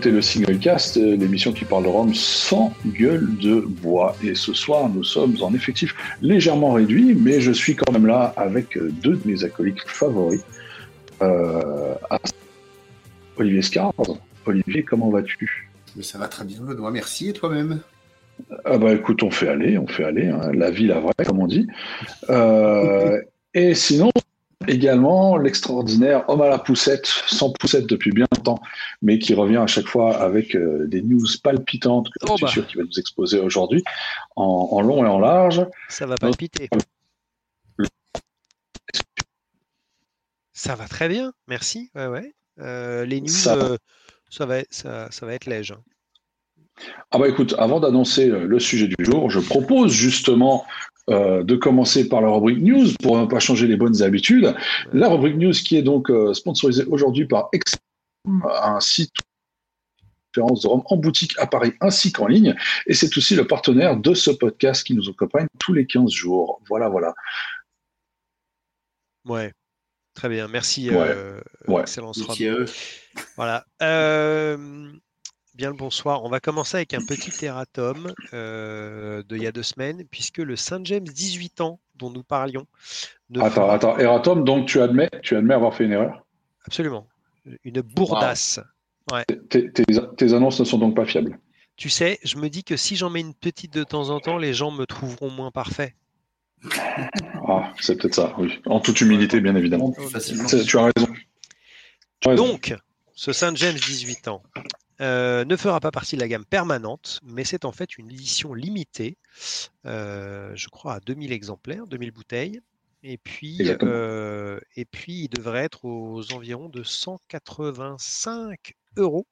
écoutez le Single Cast, euh, l'émission qui parle de Rome sans gueule de bois. Et ce soir, nous sommes en effectif légèrement réduit, mais je suis quand même là avec euh, deux de mes acolytes favoris. Euh, Olivier Scar. Olivier, comment vas-tu? Ça va très bien, Benoît. Merci. Et toi-même? Ah bah écoute, on fait aller, on fait aller, hein. la vie, la vraie, comme on dit. et sinon, Également, l'extraordinaire homme à la poussette, sans poussette depuis bien longtemps, mais qui revient à chaque fois avec euh, des news palpitantes que je suis bah. sûr qu'il va nous exposer aujourd'hui, en, long et en large. Ça va palpiter. Ça va très bien, merci. Ouais, ouais. Euh, les news, ça, va, euh, ça, ça, va être léger. Hein. Ah bah écoute, avant d'annoncer le sujet du jour, je propose justement euh, de commencer par la rubrique news pour ne pas changer les bonnes habitudes. La rubrique news qui est donc euh, sponsorisée aujourd'hui par un site de Rome en boutique à Paris ainsi qu'en ligne. Et c'est aussi le partenaire de ce podcast qui nous accompagne tous les 15 jours. Voilà, voilà. Ouais, très bien. Merci. Euh, Excellence. Voilà. Euh, Bien le bonsoir. On va commencer avec un petit erratum euh, de il y a deux semaines, puisque le Saint James 18 ans dont nous parlions. Attends, attends, erratum, donc tu admets, tu admets avoir fait une erreur? Absolument. Une bourdasse. Tes, annonces ne sont donc pas fiables. Tu sais, je me dis que si j'en mets une petite de temps en temps, les gens me trouveront moins parfait. Ah, c'est peut-être ça, oui. En toute humilité, bien évidemment. Tu as raison. Donc, ce Saint James 18 ans, euh, ne fera pas partie de la gamme permanente, mais c'est en fait une édition limitée, euh, je crois à 2000 exemplaires, 2000 bouteilles. Et puis, euh, et puis, il devrait être aux environs de 185 euros.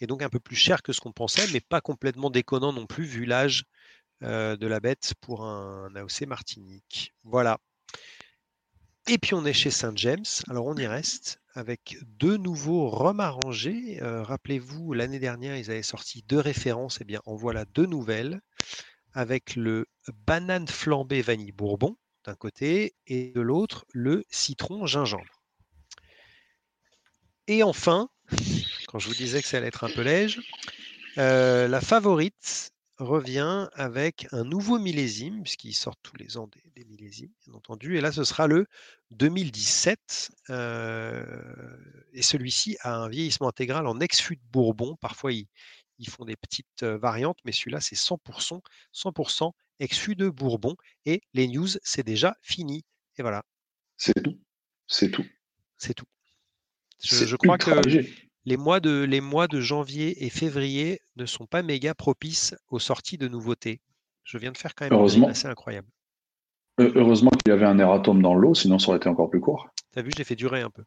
Et donc un peu plus cher que ce qu'on pensait, mais pas complètement déconnant non plus, vu l'âge de la bête pour un AOC Martinique. Voilà. Et puis on est chez Saint James, alors on y reste avec deux nouveaux rhums arrangés. Euh, rappelez-vous, l'année dernière, ils avaient sorti deux références, et eh bien en voilà deux nouvelles, avec le banane flambé vanille bourbon d'un côté et de l'autre le citron gingembre. Et enfin, quand je vous disais que ça allait être un peu léger, euh, la favorite revient avec un nouveau millésime, puisqu'ils sortent tous les ans des, millésimes, bien entendu. Et là, ce sera le 2017. Euh, et celui-ci a un vieillissement intégral en ex-fût de Bourbon. Parfois, ils, font des petites euh, variantes, mais celui-là, c'est 100%, 100% ex-fût de Bourbon. Et les news, c'est déjà fini. Et voilà. C'est tout. C'est tout. C'est tout. Je, crois que les mois, de, les mois de janvier et février ne sont pas méga propices aux sorties de nouveautés. Je viens de faire quand même Heureusement. assez incroyable. Heureusement qu'il y avait un erratum dans l'eau, sinon ça aurait été encore plus court. T'as vu, j'ai fait durer un peu.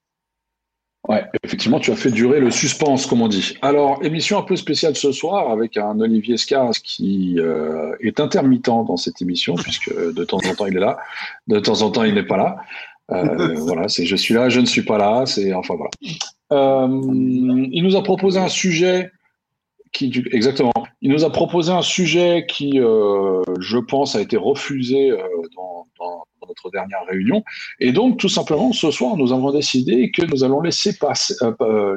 Ouais, effectivement, tu as fait durer le suspense, comme on dit. Alors, émission un peu spéciale ce soir avec un Olivier Scars qui euh, est intermittent dans cette émission, puisque de temps en temps il est là, de temps en temps il n'est pas là. Euh, voilà, c'est je suis là, je ne suis pas là, c'est enfin voilà. Euh, il nous a proposé un sujet qui, exactement, il nous a proposé un sujet qui, euh, je pense, a été refusé euh, dans, notre dernière réunion. Et donc, tout simplement, ce soir, nous avons décidé que nous allons laisser, passer,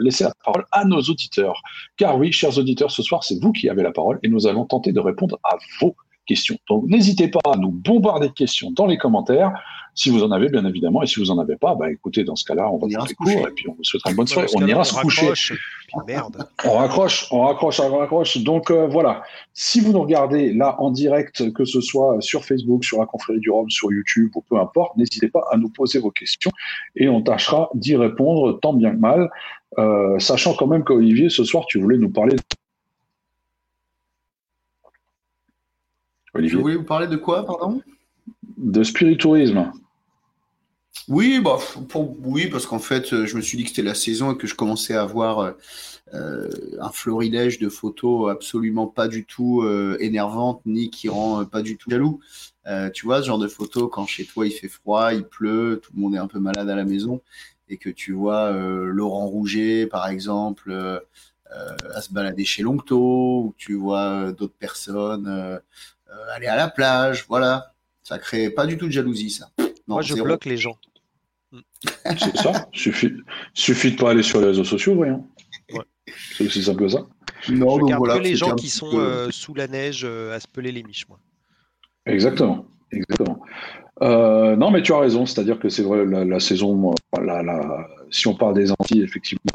laisser la parole à nos auditeurs. Car oui, chers auditeurs, ce soir, c'est vous qui avez la parole et nous allons tenter de répondre à vos questions. Donc, n'hésitez pas à nous bombarder de questions dans les commentaires. Si vous en avez, bien évidemment, et si vous en avez pas, bah écoutez, dans ce cas-là, on va faire cours et puis on vous souhaitera une bonne soirée. On ira se coucher. Merde. On raccroche, on raccroche, on raccroche. Donc euh, voilà, si vous nous regardez là en direct, que ce soit sur Facebook, sur la confrérie du Rhum, sur YouTube ou peu importe, n'hésitez pas à nous poser vos questions et on tâchera d'y répondre tant bien que mal, euh, sachant quand même qu'Olivier, ce soir, tu voulais nous parler. Olivier. Vous voulez vous parler de quoi, pardon? De spiritourisme. Oui, bah, pour, oui, parce qu'en fait, euh, je me suis dit que c'était la saison et que je commençais à avoir euh, euh, un florilège de photos absolument pas du tout énervantes ni qui rend pas du tout jaloux. tu vois, ce genre de photos quand chez toi il fait froid, il pleut, tout le monde est un peu malade à la maison et que tu vois Laurent Rouget, par exemple, à se balader chez Longto, ou tu vois d'autres personnes aller à la plage, voilà. Ça crée pas du tout de jalousie, ça. Moi, je bloque les gens. C'est ça. Suffit, suffit de pas aller sur les réseaux sociaux, voyons. C'est aussi simple que ça. Non, je donc voilà, que les gens qui sont euh, sous la neige euh, à se peler les miches, moi. Exactement, exactement. Euh, non, mais tu as raison, c'est-à-dire que c'est vrai, la, saison, si on parle des Antilles, effectivement,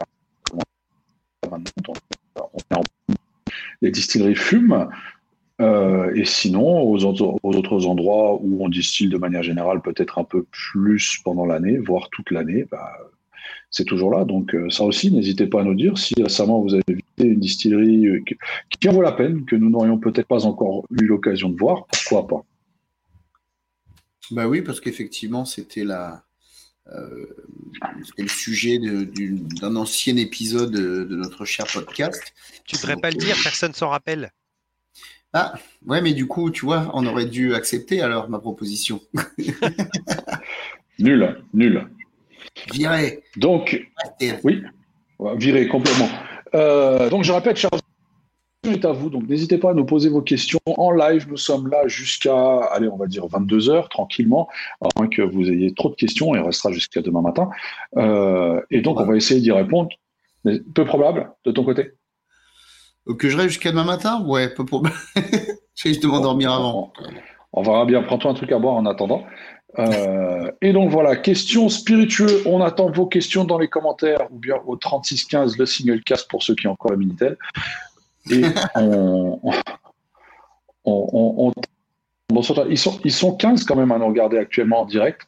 les distilleries fument. Et sinon, aux, autres endroits où on distille de manière générale peut-être un peu plus pendant l'année, voire toute l'année, bah, c'est toujours là. Donc ça aussi, n'hésitez pas à nous dire si récemment vous avez visité une distillerie qui en vaut la peine, que nous n'aurions peut-être pas encore eu l'occasion de voir, pourquoi pas? Bah oui, parce qu'effectivement, c'était la, euh, le sujet d'un ancien épisode de, notre cher podcast. Tu devrais pas le dire, personne s'en rappelle. Ah, ouais, mais du coup, tu vois, on aurait dû accepter alors ma proposition. nul, nul. Viré. Donc, oui, viré complètement. Euh, donc, je répète, chers est à vous, donc n'hésitez pas à nous poser vos questions en live. Nous sommes là jusqu'à, allez, on va dire 22 heures tranquillement, à moins que vous ayez trop de questions, et restera jusqu'à demain matin. Euh, et donc, on va essayer d'y répondre. Mais peu probable de ton côté Que je reste jusqu'à demain matin Ouais, peu probable. J'ai de m'endormir avant. On, verra bien. Prends-toi un truc à boire en attendant. Euh, et donc voilà, questions spiritueuses. On attend vos questions dans les commentaires ou bien au 3615, le single cast pour ceux qui ont encore le Minitel. Et on, ils, sont, ils sont 15 quand même à nous regarder actuellement en direct.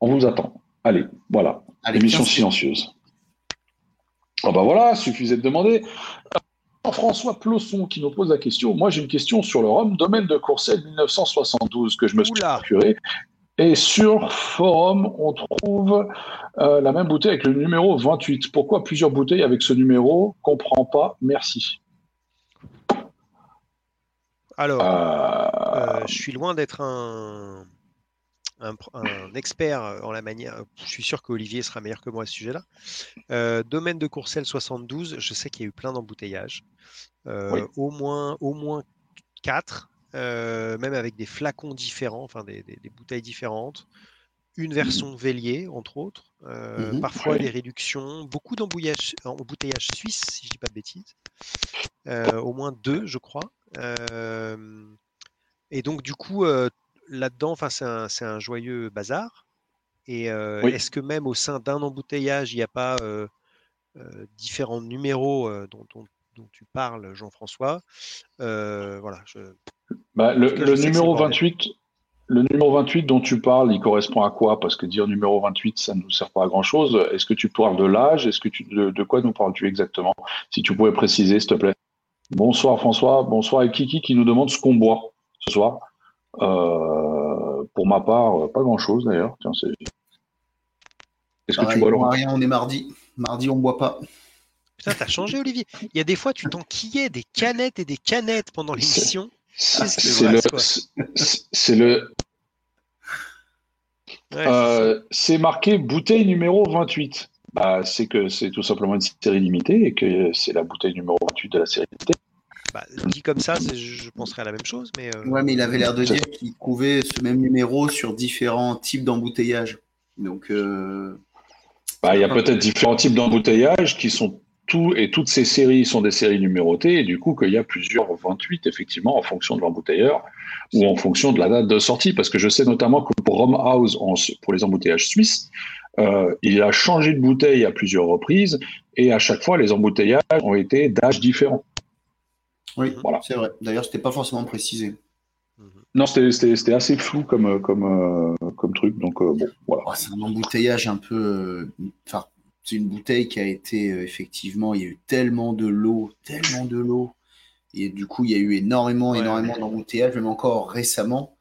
On vous attend. Allez, voilà. Émission silencieuse. Ah bah voilà, suffisait de demander. François Plosson qui nous pose la question. Moi, j'ai une question sur le Rhum, domaine de Courcelles 1972 que je me suis procuré. Et sur Forum, on trouve euh, la même bouteille avec le numéro 28. Pourquoi plusieurs bouteilles avec ce numéro? Comprends pas. Merci. Alors, euh, euh, je suis loin d'être un, un, expert en la manière. Je suis sûr qu'Olivier sera meilleur que moi à ce sujet-là. Euh, domaine de Courcelles 72, je sais qu'il y a eu plein d'embouteillages. Au moins, au moins 4, même avec des flacons différents, enfin des, bouteilles différentes. Une version Vélier, entre autres. Mhm. Parfois des réductions. Beaucoup d'embouteillages suisses, si je ne dis pas de bêtises. au moins deux, je crois et donc, du coup, là-dedans, c'est un, joyeux bazar. Et est-ce que même au sein d'un embouteillage, il n'y a pas différents numéros dont, tu parles, Jean-François Voilà. Bah, le, numéro 28. Le numéro 28 dont tu parles, il correspond à quoi? Parce que dire numéro 28, ça ne nous sert pas à grand chose. Est-ce que tu parles de l'âge? Est-ce que tu, de quoi nous parles-tu exactement? Si tu pouvais préciser, s'il te plaît. Bonsoir François, bonsoir Kiki qui nous demande ce qu'on boit ce soir? Euh, pour ma part, pas grand-chose d'ailleurs. Qu'est-ce que tu bois Rien, on est mardi. Mardi, on ne boit pas. Putain, t'as changé Olivier. Il y a des fois, tu t'enquillais des canettes et des canettes pendant l'émission. C'est le... Euh, c'est marqué bouteille numéro 28. Bah, c'est que c'est tout simplement une série limitée et que c'est la bouteille numéro 28 de la série limitée. Bah, dit comme ça, je penserais à la même chose. Mais euh, Ouais, mais il avait l'air de dire qu'il trouvait ce même numéro sur différents types d'embouteillage. Donc. Euh, bah, il y a peut-être différents types d'embouteillage qui sont tous, et toutes ces séries sont des séries numérotées, et du coup qu'il y a plusieurs 28 effectivement en fonction de l'embouteilleur ou en fonction de la date de sortie, parce que je sais notamment que pour Rom House, pour les embouteillages suisses, euh, il a changé de bouteille à plusieurs reprises et à chaque fois, les embouteillages ont été d'âge différents. Oui, voilà. c'est vrai. D'ailleurs, c'était pas forcément précisé. Non, c'était assez flou comme, comme, euh, comme truc. Donc, euh, bon, voilà. Oh, c'est un embouteillage un peu. Enfin, c'est une bouteille qui a été effectivement. Il y a eu tellement de l'eau, tellement de l'eau. Et du coup, il y a eu énormément, énormément d'embouteillages, même encore récemment.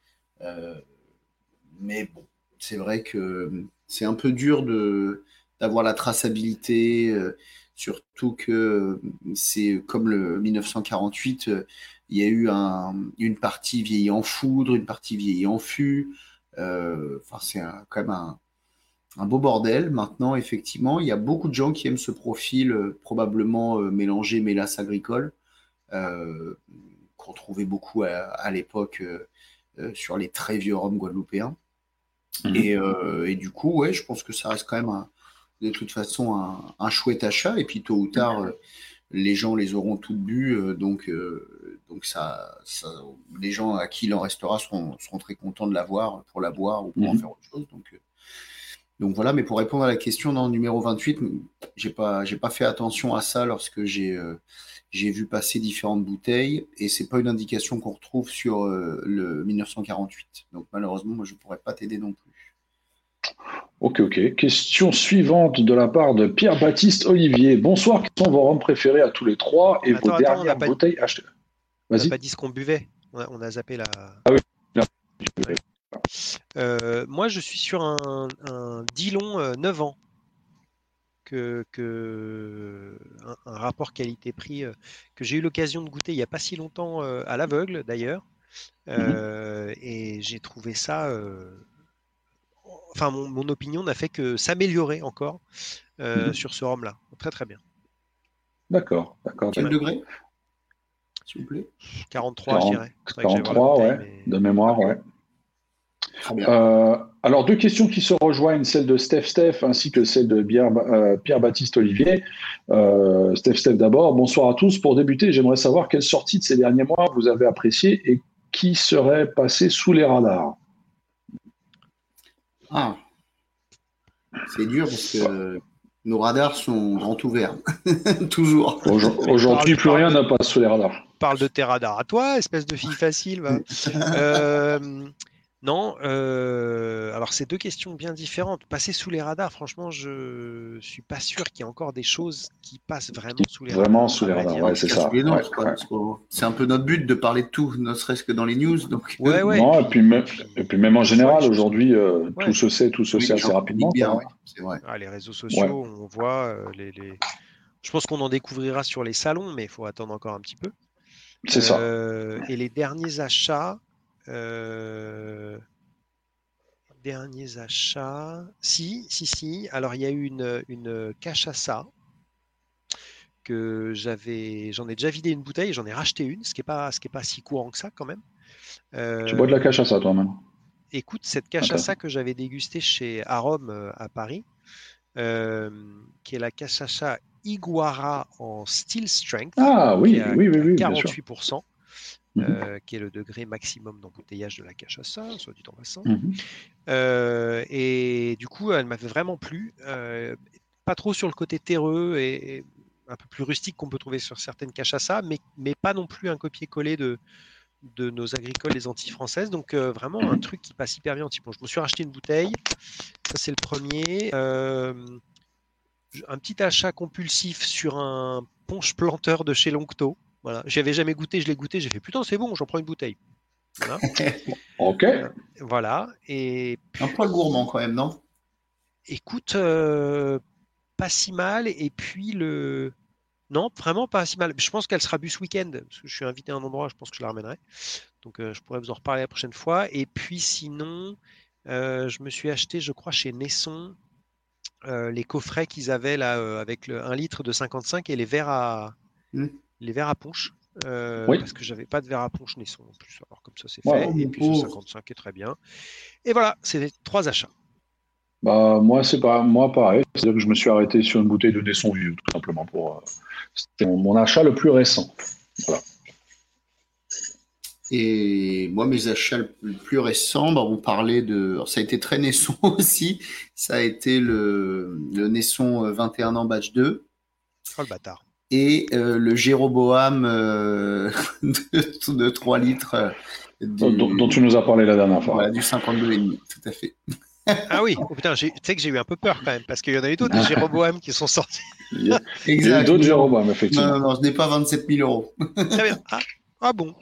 mais bon, c'est vrai que c'est un peu dur de d'avoir la traçabilité, euh, surtout que c'est comme le 1948, euh, il y a eu une partie vieillie en foudre, une partie vieillie en fût. Euh, enfin, c'est quand même un, beau bordel. Maintenant, effectivement, il y a beaucoup de gens qui aiment ce profil probablement mélangé mélasse agricole, qu'on trouvait beaucoup à, l'époque sur les très vieux rhums guadeloupéens. Mhm. Et, et, du coup, ouais, je pense que ça reste quand même un, de toute façon un, chouette achat. Et puis tôt ou tard, les gens les auront toutes bues. donc, donc ça, les gens à qui il en restera seront, très contents de l'avoir pour la boire ou pour en mhm. faire autre chose. Donc, donc voilà, mais pour répondre à la question dans le numéro 28, j'ai pas, j'ai pas fait attention à ça lorsque j'ai, euh, j'ai vu passer différentes bouteilles et c'est pas une indication qu'on retrouve sur euh, le 1948. Donc malheureusement, moi je pourrais pas t'aider non plus. Ok, ok. Question suivante de la part de Pierre-Baptiste Olivier. Bonsoir, quels sont vos rhums préférés à tous les trois et vos dernières bouteilles achetées? Vas-y. On n'a pas dit ce qu'on buvait. On a, zappé la. Ah oui. Euh, moi, je suis sur un, un Dillon 9 euh, ans. Que, un, rapport qualité-prix euh, que j'ai eu l'occasion de goûter il n'y a pas si longtemps à l'aveugle d'ailleurs. Mhm. Et j'ai trouvé ça. Enfin, mon, opinion n'a fait que s'améliorer encore mhm. sur ce rhum-là. Très très bien. D'accord, d'accord. Quel degré S'il vous plaît? 43, je dirais. 43, ouais. De mémoire, ouais. Euh, alors, deux questions qui se rejoignent, celle de Steph Steph ainsi que celle de euh, Pierre-Baptiste Olivier. Euh, Steph Steph d'abord, bonsoir à tous. Pour débuter, j'aimerais savoir quelle sortie de ces derniers mois vous avez apprécié et qui serait passé sous les radars? Ah, c'est dur parce que nos radars sont grands ouverts, toujours. Aujourd'hui, plus rien n'a pas sous les radars. Parle de tes radars à toi, espèce de fille facile. Non, euh, alors c'est deux questions bien différentes. Passer sous les radars, franchement, je suis pas sûr qu'il y ait encore des choses qui passent vraiment sous les radars. Vraiment sous les radars, ouais, c'est ça. C'est un peu notre but de parler de tout, ne serait-ce que dans les news. Donc... Ouais, ouais. et, puis même, et puis même en général, aujourd'hui, euh, tout se sait, tout se sait assez rapidement. Bien, vrai. Ah, les réseaux sociaux, on voit euh, les, les, Je pense qu'on en découvrira sur les salons, mais il faut attendre encore un petit peu. C'est ça. Et les derniers achats. Euh, derniers achats. Si, si, si. Alors, il y a eu une, une cachaça que j'avais. J'en ai déjà vidé une bouteille, j'en ai racheté une, ce qui n'est pas, ce qui est pas si courant que ça quand même. Euh, tu bois de la cachaça toi-même Écoute, cette cachaça que j'avais dégustée chez Arôme euh, à Paris, qui est la cachaça Iguara en steel strength. Ah oui, oui, oui, oui, 48%. Mhm. Euh, qui est le degré maximum d'embouteillage de la cachaça, soit dit en passant. Mhm. Euh, et du coup, elle m'avait vraiment plu. Euh, pas trop sur le côté terreux et, un peu plus rustique qu'on peut trouver sur certaines cachassas, mais, mais pas non plus un copier-coller de, de nos agricoles les Antilles françaises. Donc vraiment un truc qui passe hyper bien. Bon, je me suis racheté une bouteille. Ça, c'est le premier. un petit achat compulsif sur un ponche planteur de chez Longto. Voilà, j'avais jamais goûté, je l'ai goûté, j'ai fait putain, c'est bon, j'en prends une bouteille. Voilà. ok. Euh, voilà. Et Un poil gourmand quand même, non? Écoute, euh, pas si mal. Et puis le. Non, vraiment pas si mal. Je pense qu'elle sera bu ce week-end, parce que je suis invité à un endroit, je pense que je la ramènerai. Donc euh, je pourrais vous en reparler la prochaine fois. Et puis sinon, je me suis acheté, je crois, chez Nesson, les coffrets qu'ils avaient là, avec le 1 litre de 55 et les verres à. Mmh les verres à punch. Euh, parce que j'avais pas de verre à punch Nesson en plus. Alors comme ça c'est fait. et puis ce 55 est très bien. Et voilà, c'est les trois achats. Bah, moi, c'est pas moi pareil. C'est-à-dire que je me suis arrêté sur une bouteille de Nesson vieux, tout simplement pour. Euh, c'était mon, achat le plus récent. Voilà. Et moi, mes achats le plus récents, bah, on parlait de. ça a été très Nesson aussi. Ça a été le, le Nesson 21 euh, ans batch 2. Oh le bâtard et euh, le Jéroboam euh, de, 3 litres. Euh, dont, tu nous as parlé la dernière fois. Voilà, du 52,5, tout à fait. ah oui, oh putain, tu sais que j'ai eu un peu peur quand même, parce qu'il y en a eu d'autres des Jéroboam qui sont sortis. Il y a, eu d'autres Jéroboam, effectivement. Non, non, non, je n'ai pas 27 000 euros. Très bien. Ah, ah bon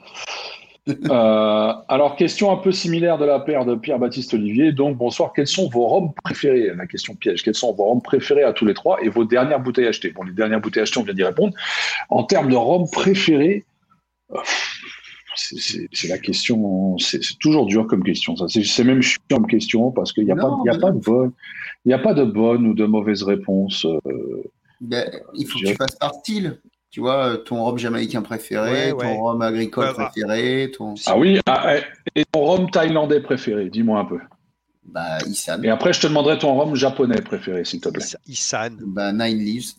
euh, alors, question un peu similaire de la paire de Pierre-Baptiste Olivier. Donc, bonsoir. Quels sont vos robes préférées La question piège. Quels sont vos robes préférées à tous les trois et vos dernières bouteilles achetées? Bon, les dernières bouteilles achetées, on vient d'y répondre. En termes de robes préférées, c'est la question. C'est toujours dur comme question. C'est même chiant comme question parce qu'il n'y a, pas, a pas de bonne, il a pas de bonne ou de mauvaise réponse. Euh, ben, il faut que tu passes par style tu vois, ton rhum jamaïcain préféré, ton rhum agricole préféré. Ton... Ah oui, ah, et ton rhum thaïlandais préféré, dis-moi un peu. Bah, Isan. Et après, je te demanderai ton rhum japonais préféré, s'il te plaît. Isan. Bah, Nine Leaves.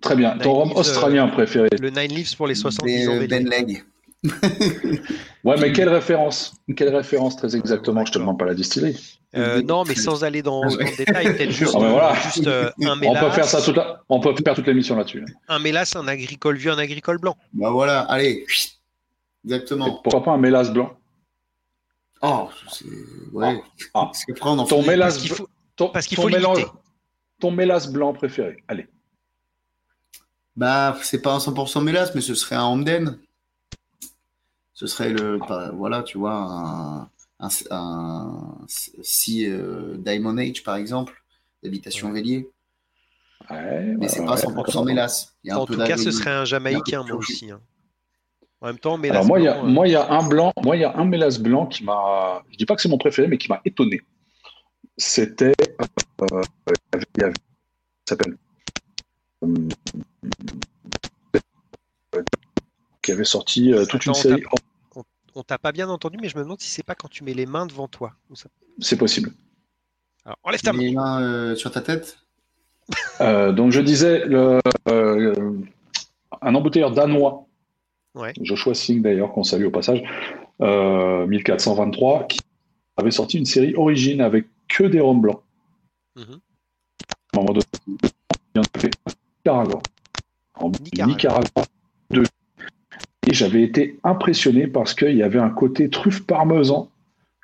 Très bien. Ton rhum Leaves, australien préféré. Le Nine Leaves pour les 70 ans. Ben, des ben. Leg. Ouais, mais quelle référence Quelle référence très exactement Je te demande pas la distillerie. Euh, non, mais sans aller dans, le détail, peut-être juste, Ah, mais voilà. juste, euh, un On mélasse, peut faire ça toute la... On peut faire toute l'émission là-dessus. un mélasse, un agricole vieux, un agricole blanc. Bah voilà, allez. Et Exactement. pourquoi pas un mélasse blanc? Oh, c'est. Ouais. Ah. Parce qu'après, on en Ton mélasse, Parce qu'il faut- ton, parce qu'il ton faut mélange- limiter. ton mélasse blanc préféré. Allez. Bah, c'est pas un 100% mélasse, mais ce serait un Hamden. Ce serait le. voilà, tu vois, un. Un, un- si euh, Diamond Age, par exemple, d'habitation Ouais. Vélier. Ouais, Mais c'est ouais, pas 100% d'accord. mélasse. Il y a un En peu tout cas, ce serait un Jamaïcain, moi aussi. hein. En même temps, mélasse Alors moi, il y a, blanc, euh, moi, il y a un blanc, moi, il y a un mélasse blanc qui m'a, je dis pas que c'est mon préféré, mais qui m'a étonné. C'était, euh, il y avait- ça s'appelle, qui avait sorti euh, toute une série. On t'a pas bien entendu, mais je me demande si c'est pas quand tu mets les mains devant toi. C'est possible. Alors, enlève ta main. Les mains euh, sur ta tête? Euh, donc je disais le, euh, un embouteilleur danois, Ouais. Joshua Singh d'ailleurs qu'on salue au passage, euh, 1423, qui avait sorti une série origine avec que des rhums blancs. Mhm. À un moment donné, il y en avait un Nicaragua. En Nicaragua. Nicaragua. deux. Et j'avais été impressionné parce qu'il y avait un côté truffe parmesan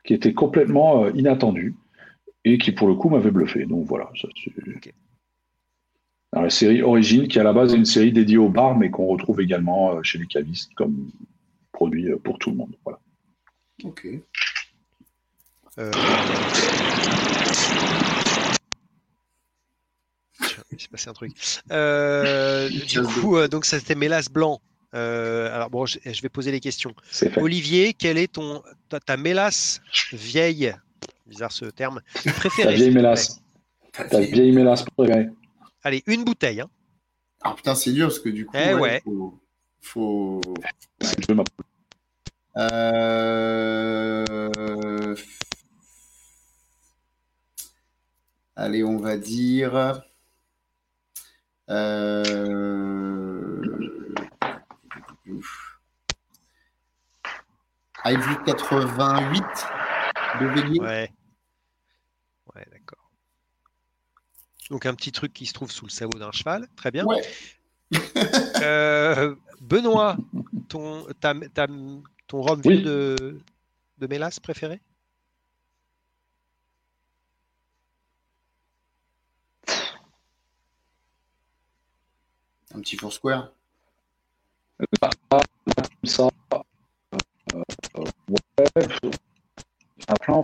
qui était complètement euh, inattendu et qui pour le coup m'avait bluffé. Donc voilà. ça, c'est- Ok. Alors, la série Origine, qui à la base est une série dédiée au bar, mais qu'on retrouve également euh, chez les cavistes comme produit euh, pour tout le monde. Voilà. Ok. Euh, Il s'est passé un truc. Euh, du coup, euh, donc ça c'était mélasse blanc. Euh, alors bon, je, je vais poser les questions. Olivier, quelle est ton ta, ta mélasse vieille, bizarre ce terme, préférée Ta vieille mélasse. Ta vieille mélasse préférée. Allez, une bouteille. hein. Ah putain, c'est dur parce que du coup, Eh ouais. faut. faut... Jeu, ma- Euh... Allez, on va dire. Euh... Ivy 88 de Vélier. Ouais. Ouais, d'accord. Donc un petit truc qui se trouve sous le sabot d'un cheval. Très bien. Ouais. Euh, Benoît, ton, ta- ta- ton rhum Oui. de, de mélasse préféré? Un petit Foursquare. Comme ça. Euh, euh, ouais. Un plan.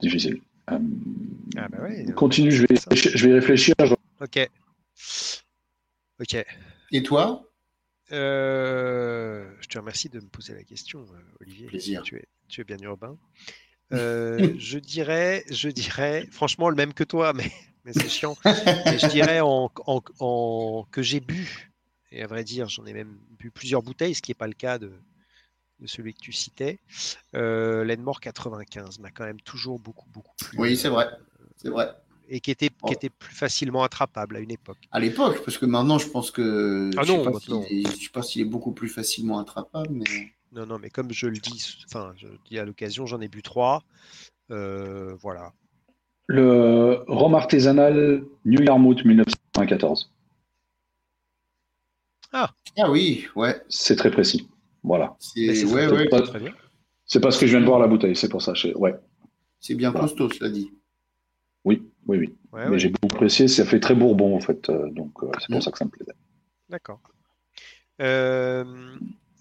Difficile. Euh, Ah bah ouais. continue, je vais, je vais réfléchir. je- Ok. Ok. Et toi? Euh, je te remercie de me poser la question, euh, Olivier. Plaisir. Tu es, tu es bien urbain. Euh, je dirais, je dirais, franchement, le même que toi, mais, mais c'est chiant. Mais je dirais en, en- en- que j'ai bu, et à vrai dire, j'en ai même bu plusieurs bouteilles, ce qui n'est pas le cas de, de celui que tu citais. Euh, L'Enmore 95 m'a quand même toujours beaucoup, beaucoup plu. Oui, c'est vrai. C'est vrai. Et qui était, Oh. qui était plus facilement attrapable à une époque. À l'époque, parce que maintenant, je pense que. Ah je non, sais pas s'il est- je sais pas s'il est beaucoup plus facilement attrapable, mais. Non, non, mais comme je le dis, enfin, je le dis à l'occasion, j'en ai bu trois. Euh, voilà. Le rhum artisanal New Yarmouth 1994. Ah oui, ouais. C'est très précis. Voilà. C'est ouais, ouais, pas- très bien. C'est parce que je viens de voir la bouteille, c'est pour ça. je- Ouais. c'est bien Voilà. costaud, cela dit. Oui, oui, oui. Ouais, Mais ouais, j'ai beaucoup apprécié, ça fait très bourbon en fait. euh, donc euh, c'est pour Mm. ça que ça me plaisait. D'accord. Euh,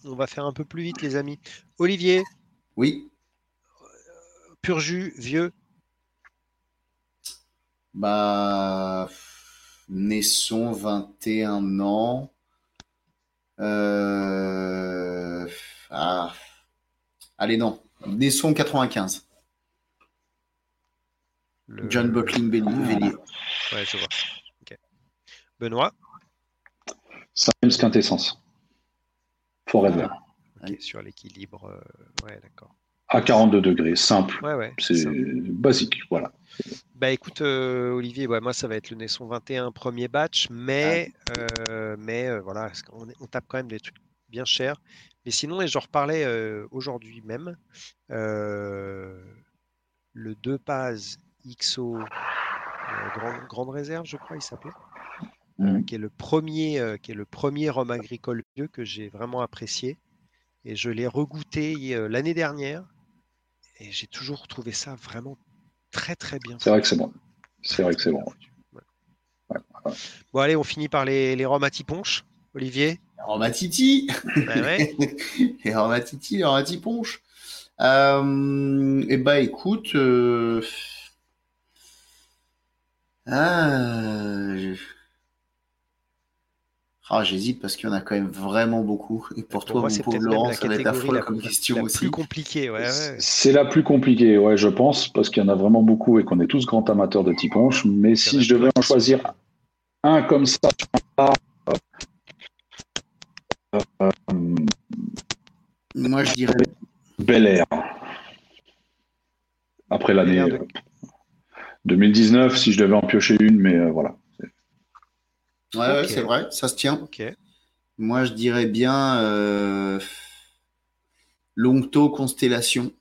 on va faire un peu plus vite, les amis. Olivier, Oui. pur jus, vieux. Bah. Naisson, 21 ans. Euh... Ah. Allez, non. Naisson, 95. le- John Bottling Vélier. Ouais, je vois. Ok. Benoît? James Quintessence. Forever. sur l'équilibre. Euh, ouais, d'accord. À 42 degrés, simple. Ouais, ouais, c'est basique, voilà. Bah écoute, euh, Olivier, ouais, moi ça va être le Nesson 21 premier batch, mais, mais voilà, on, on, tape quand même des trucs bien chers. Mais sinon, et j'en reparlais aujourd'hui même, le 2 Paz XO grande, grande réserve, je crois, il s'appelait. Mmh. qui est le premier, euh, qui est le premier rhum agricole vieux que j'ai vraiment apprécié. Et je l'ai regoûté euh, l'année dernière et j'ai toujours trouvé ça vraiment très très bien. C'est vrai que c'est bon. C'est vrai que c'est bon. Bon allez, on finit par les, les à tiponche, Olivier? À titi. Bah les rhum à titi, les rhum à tiponche. Euh, eh ben écoute. Ah, ah, j'hésite parce qu'il y en a quand même vraiment beaucoup. Et pour, toi, mon pauvre Laurent, ça va être affreux comme question la aussi. plus compliquée, ouais, C'est la plus compliquée, ouais, je pense, parce qu'il y en a vraiment beaucoup et qu'on est tous grands amateurs de tiponche. Mais si je devais en choisir un comme ça, euh, moi je dirais Bel Air. Après l'année 2019, si je devais en piocher une, mais euh, voilà. Ouais, c'est vrai, ça se tient. Moi, je dirais bien euh, Longto Constellation,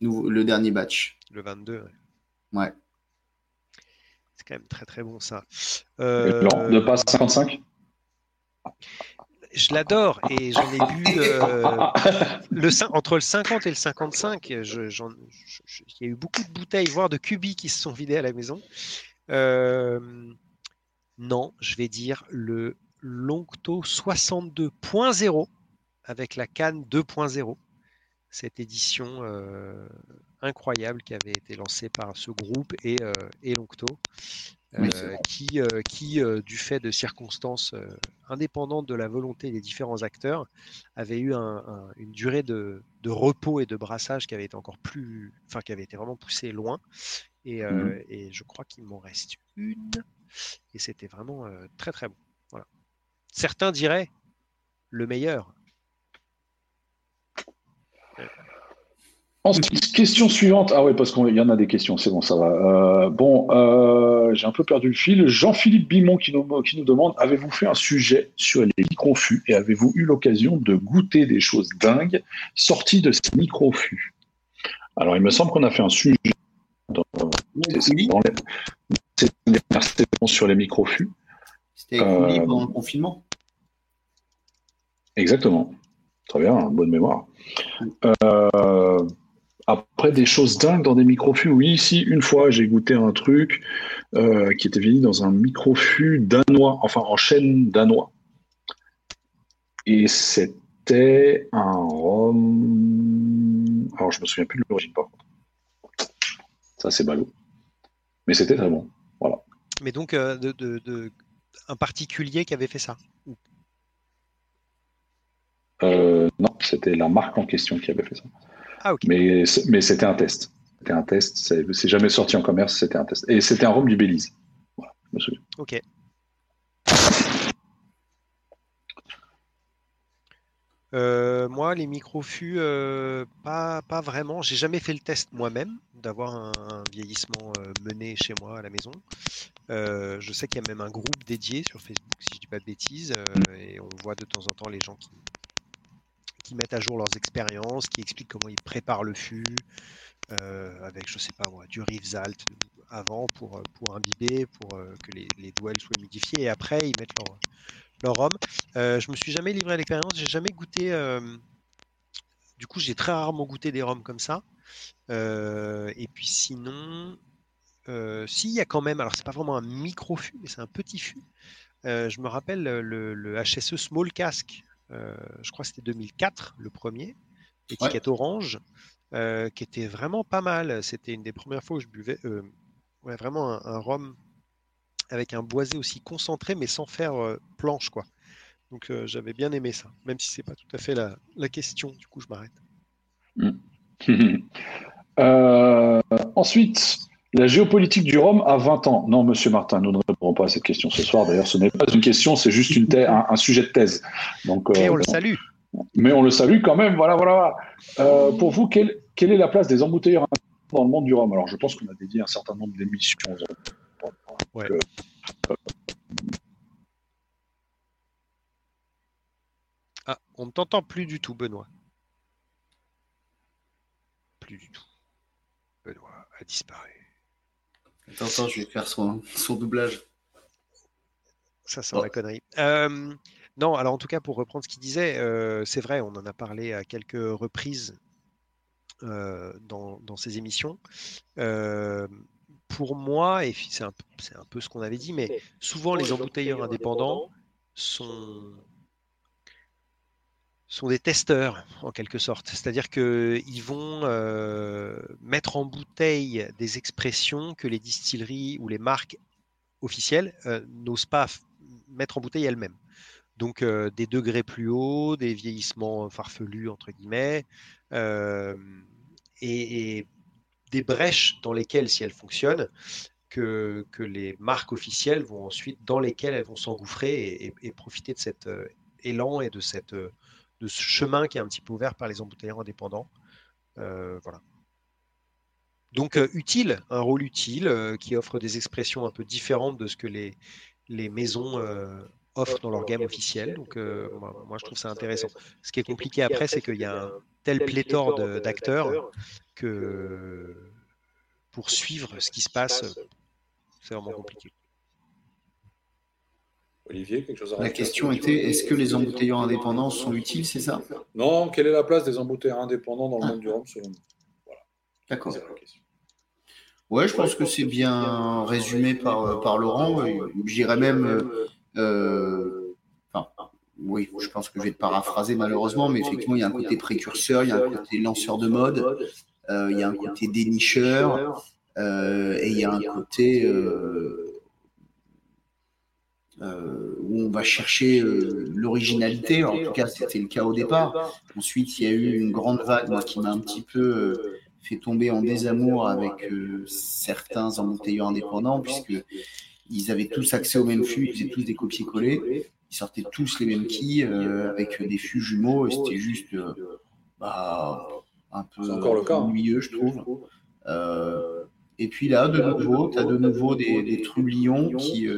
le dernier batch. Le 22, ouais. C'est quand même très très bon ça. Euh... de passe 55 je l'adore et j'en ai bu euh, le, entre le 50 et le 55. il y a eu beaucoup de bouteilles, voire de cubis qui se sont vidés à la maison. Euh, non, je vais dire le Longto 62.0 avec la canne 2.0. Cette édition euh, incroyable qui avait été lancée par ce groupe et, euh, Longto, euh, qui, qui du fait de circonstances indépendantes de la volonté des différents acteurs, avait eu une durée de, repos et de brassage qui avait été encore plus, enfin qui avait été vraiment poussée loin. Et, mmh et je crois qu'il m'en reste une et c'était vraiment euh, très très bon. Voilà. Certains diraient le meilleur. Ensuite, question suivante. Ah ouais, parce qu'il y en a des questions, c'est bon, ça va. Euh, bon, euh, j'ai un peu perdu le fil. Jean-Philippe Bimon qui nous, qui nous demande avez-vous fait un sujet sur les microfus et avez-vous eu l'occasion de goûter des choses dingues sorties de ces microfus? Alors, il me semble qu'on a fait un sujet dans, dans les, sur les microfus. C'était euh, pendant le confinement. Exactement. Très bien, bonne mémoire. Euh, après, des choses dingues dans des microfus. Oui, ici, une fois, j'ai goûté un truc euh, qui était venu dans un microfus danois, enfin en chaîne danois. Et c'était un rhum. Alors, je me souviens plus de l'origine, par contre. Ça, c'est ballot. Mais c'était très bon. Voilà. Mais donc, euh, de, un particulier qui avait fait ça euh, Non, c'était la marque en question qui avait fait ça. Ah, ok. Mais, mais c'était un test. C'était un test. C'est jamais sorti en commerce, c'était un test. Et c'était un rhum du Belize. Voilà, je me souviens. Ok. Euh, moi, les microfus, euh, pas, pas vraiment. J'ai jamais fait le test moi-même d'avoir un, vieillissement euh, mené chez moi à la maison. je sais qu'il y a même un groupe dédié sur Facebook, si je dis pas de bêtises, et on voit de temps en temps les gens qui, mettent à jour leurs expériences, qui expliquent comment ils préparent le fût, avec, je sais pas moi, du Rivesalt avant pour, pour imbiber, pour que les, les douelles soient humidifiées, et après ils mettent leur, leur rhum. Euh, je me suis jamais livré à l'expérience, j'ai jamais goûté. Euh, du coup, j'ai très rarement goûté des rhums comme ça. Euh, et puis sinon, s'il y a quand même, alors c'est pas vraiment un micro fût, mais c'est un petit fût. je me rappelle le, HSE Small Cask, je crois que c'était 2004, le premier, étiquette orange, qui était vraiment pas mal. C'était une des premières fois où je buvais vraiment un, un rhum avec un boisé aussi concentré, mais sans faire euh, planche, quoi. Donc euh, j'avais bien aimé ça, même si c'est pas tout à fait la, question. Du coup, je m'arrête. Euh, ensuite, la géopolitique du Rhum à 20 ans. Non, monsieur Martin, nous ne répondrons pas à cette question ce soir. D'ailleurs, ce n'est pas une question, c'est juste une un, sujet de thèse. Donc, Et on le salue. Mais on le salue quand même. Voilà, voilà. Pour vous, quelle, quelle, est la place des embouteilleurs dans le monde du rhum? Alors, je pense qu'on a dédié un certain nombre d'émissions. Ouais. ah, on ne t'entend plus du tout, Benoît. Plus du tout. Benoît a disparu. Attends, attends, je vais faire son, son doublage. Ça sent la connerie. Euh, non, alors en tout cas, pour reprendre ce qu'il disait, euh, c'est vrai, on en a parlé à quelques reprises euh, dans, ces émissions. Pour moi, et c'est un, un, peu ce qu'on avait dit, mais souvent les embouteilleurs indépendants sont, sont des testeurs en quelque sorte. C'est-à-dire qu'ils vont mettre en bouteille des expressions que les distilleries ou les marques officielles n'osent pas mettre en bouteille elle-même. Donc euh, des degrés plus hauts, des vieillissements farfelus, entre guillemets, euh, et, des brèches dans lesquelles, si elles fonctionnent, que, les marques officielles vont ensuite, dans lesquelles elles vont s'engouffrer et, profiter de cet euh, élan et de, cette, de ce chemin qui est un petit peu ouvert par les embouteilleurs indépendants. voilà. Donc utile, un rôle utile qui offre des expressions un peu différentes de ce que les maisons euh, offrent dans leur gamme officielle. Donc, euh, moi, je trouve ça intéressant. Ce qui est compliqué après, c'est qu'il y a un tel pléthore d'acteurs que pour suivre ce qui se passe, c'est vraiment compliqué. Olivier, quelque chose à La question était est-ce que les embouteilleurs indépendants sont utiles, c'est ça? Non, quelle est la place des embouteilleurs indépendants dans le monde du rhum selon Voilà. D'accord. Ouais, je pense que c'est bien résumé par, par Laurent. J'irais même. Euh, euh, oui, je pense que je vais te paraphraser malheureusement, mais effectivement, il y a un côté précurseur, il y a un côté lanceur de mode, euh, il y a un côté dénicheur, et il y a un côté où on va chercher l'originalité. En tout cas, c'était le cas au départ. Ensuite, il y a eu une grande vague qui m'a un petit peu fait tomber en désamour avec euh, certains embouteilleurs indépendants, puisque ils avaient tous accès au même flux, ils faisaient tous des copier-coller, ils sortaient tous les mêmes quilles euh, avec des fûts jumeaux, et c'était juste euh, bah, un peu encore le cas, hein. ennuyeux, je trouve. et puis là, de nouveau, tu as de nouveau des, des trublions qui.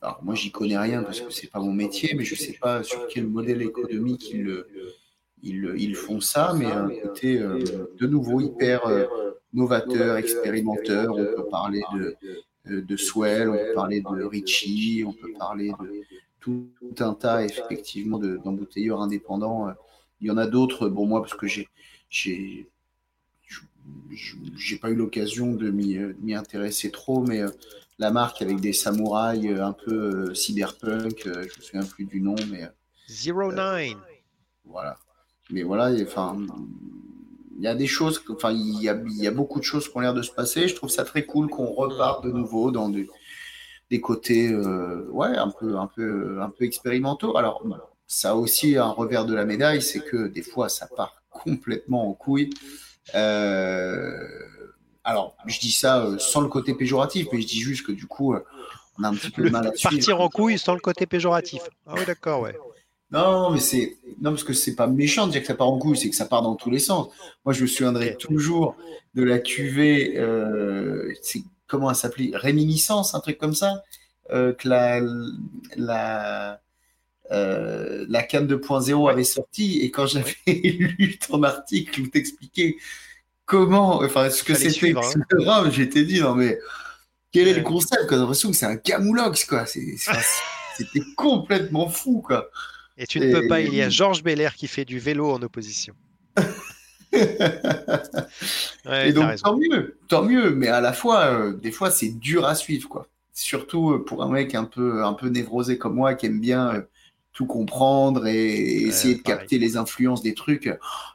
alors moi, j'y connais rien parce que c'est pas mon métier, mais je sais pas sur quel modèle économique ils le ils, font ça, mais un côté euh, de nouveau hyper euh, novateur, expérimenteur. On peut parler de, euh, de Swell, on peut parler de Richie, on peut parler de tout, un tas effectivement d'embouteilleurs indépendants. Il y en a d'autres, bon moi parce que j'ai j'ai pas eu l'occasion de m'y intéresser trop, mais la marque avec des samouraïs un peu cyberpunk, je me souviens plus du nom, mais Zero Nine. Voilà mais voilà, enfin, il y a des choses, enfin, il y a, il y a beaucoup de choses qui ont l'air de se passer. Je trouve ça très cool qu'on reparte de nouveau dans des, des côtés, euh, ouais, un peu, un peu, un peu expérimentaux. Alors, ça a aussi un revers de la médaille, c'est que des fois, ça part complètement en couille. Euh, alors, je dis ça euh, sans le côté péjoratif, mais je dis juste que du coup, on a un petit peu de mal à suivre. Partir en couille sans le côté péjoratif. Ah oui, d'accord, ouais. Non, mais c'est non parce que c'est pas méchant de dire que ça part en couille, c'est que ça part dans tous les sens. Moi, je me souviendrai toujours de la cuvée, euh, c'est comment elle s'appelait, réminiscence, un truc comme ça, euh, que la la euh, la canne 2.0 avait sorti et quand j'avais lu ton article où t'expliquais comment, enfin ce que c'était, hein. j'étais dit non mais quel est le concept? J'ai l'impression que c'est un camoulox quoi. C'était complètement fou quoi. Et tu ne peux pas, il y a Georges Belair qui fait du vélo en opposition. et donc, tant mieux, tant mieux, mais à la fois, euh, des fois, c'est dur à suivre, quoi. Surtout euh, pour un mec un peu, un peu névrosé comme moi qui aime bien euh, tout comprendre et essayer de capter les influences des trucs.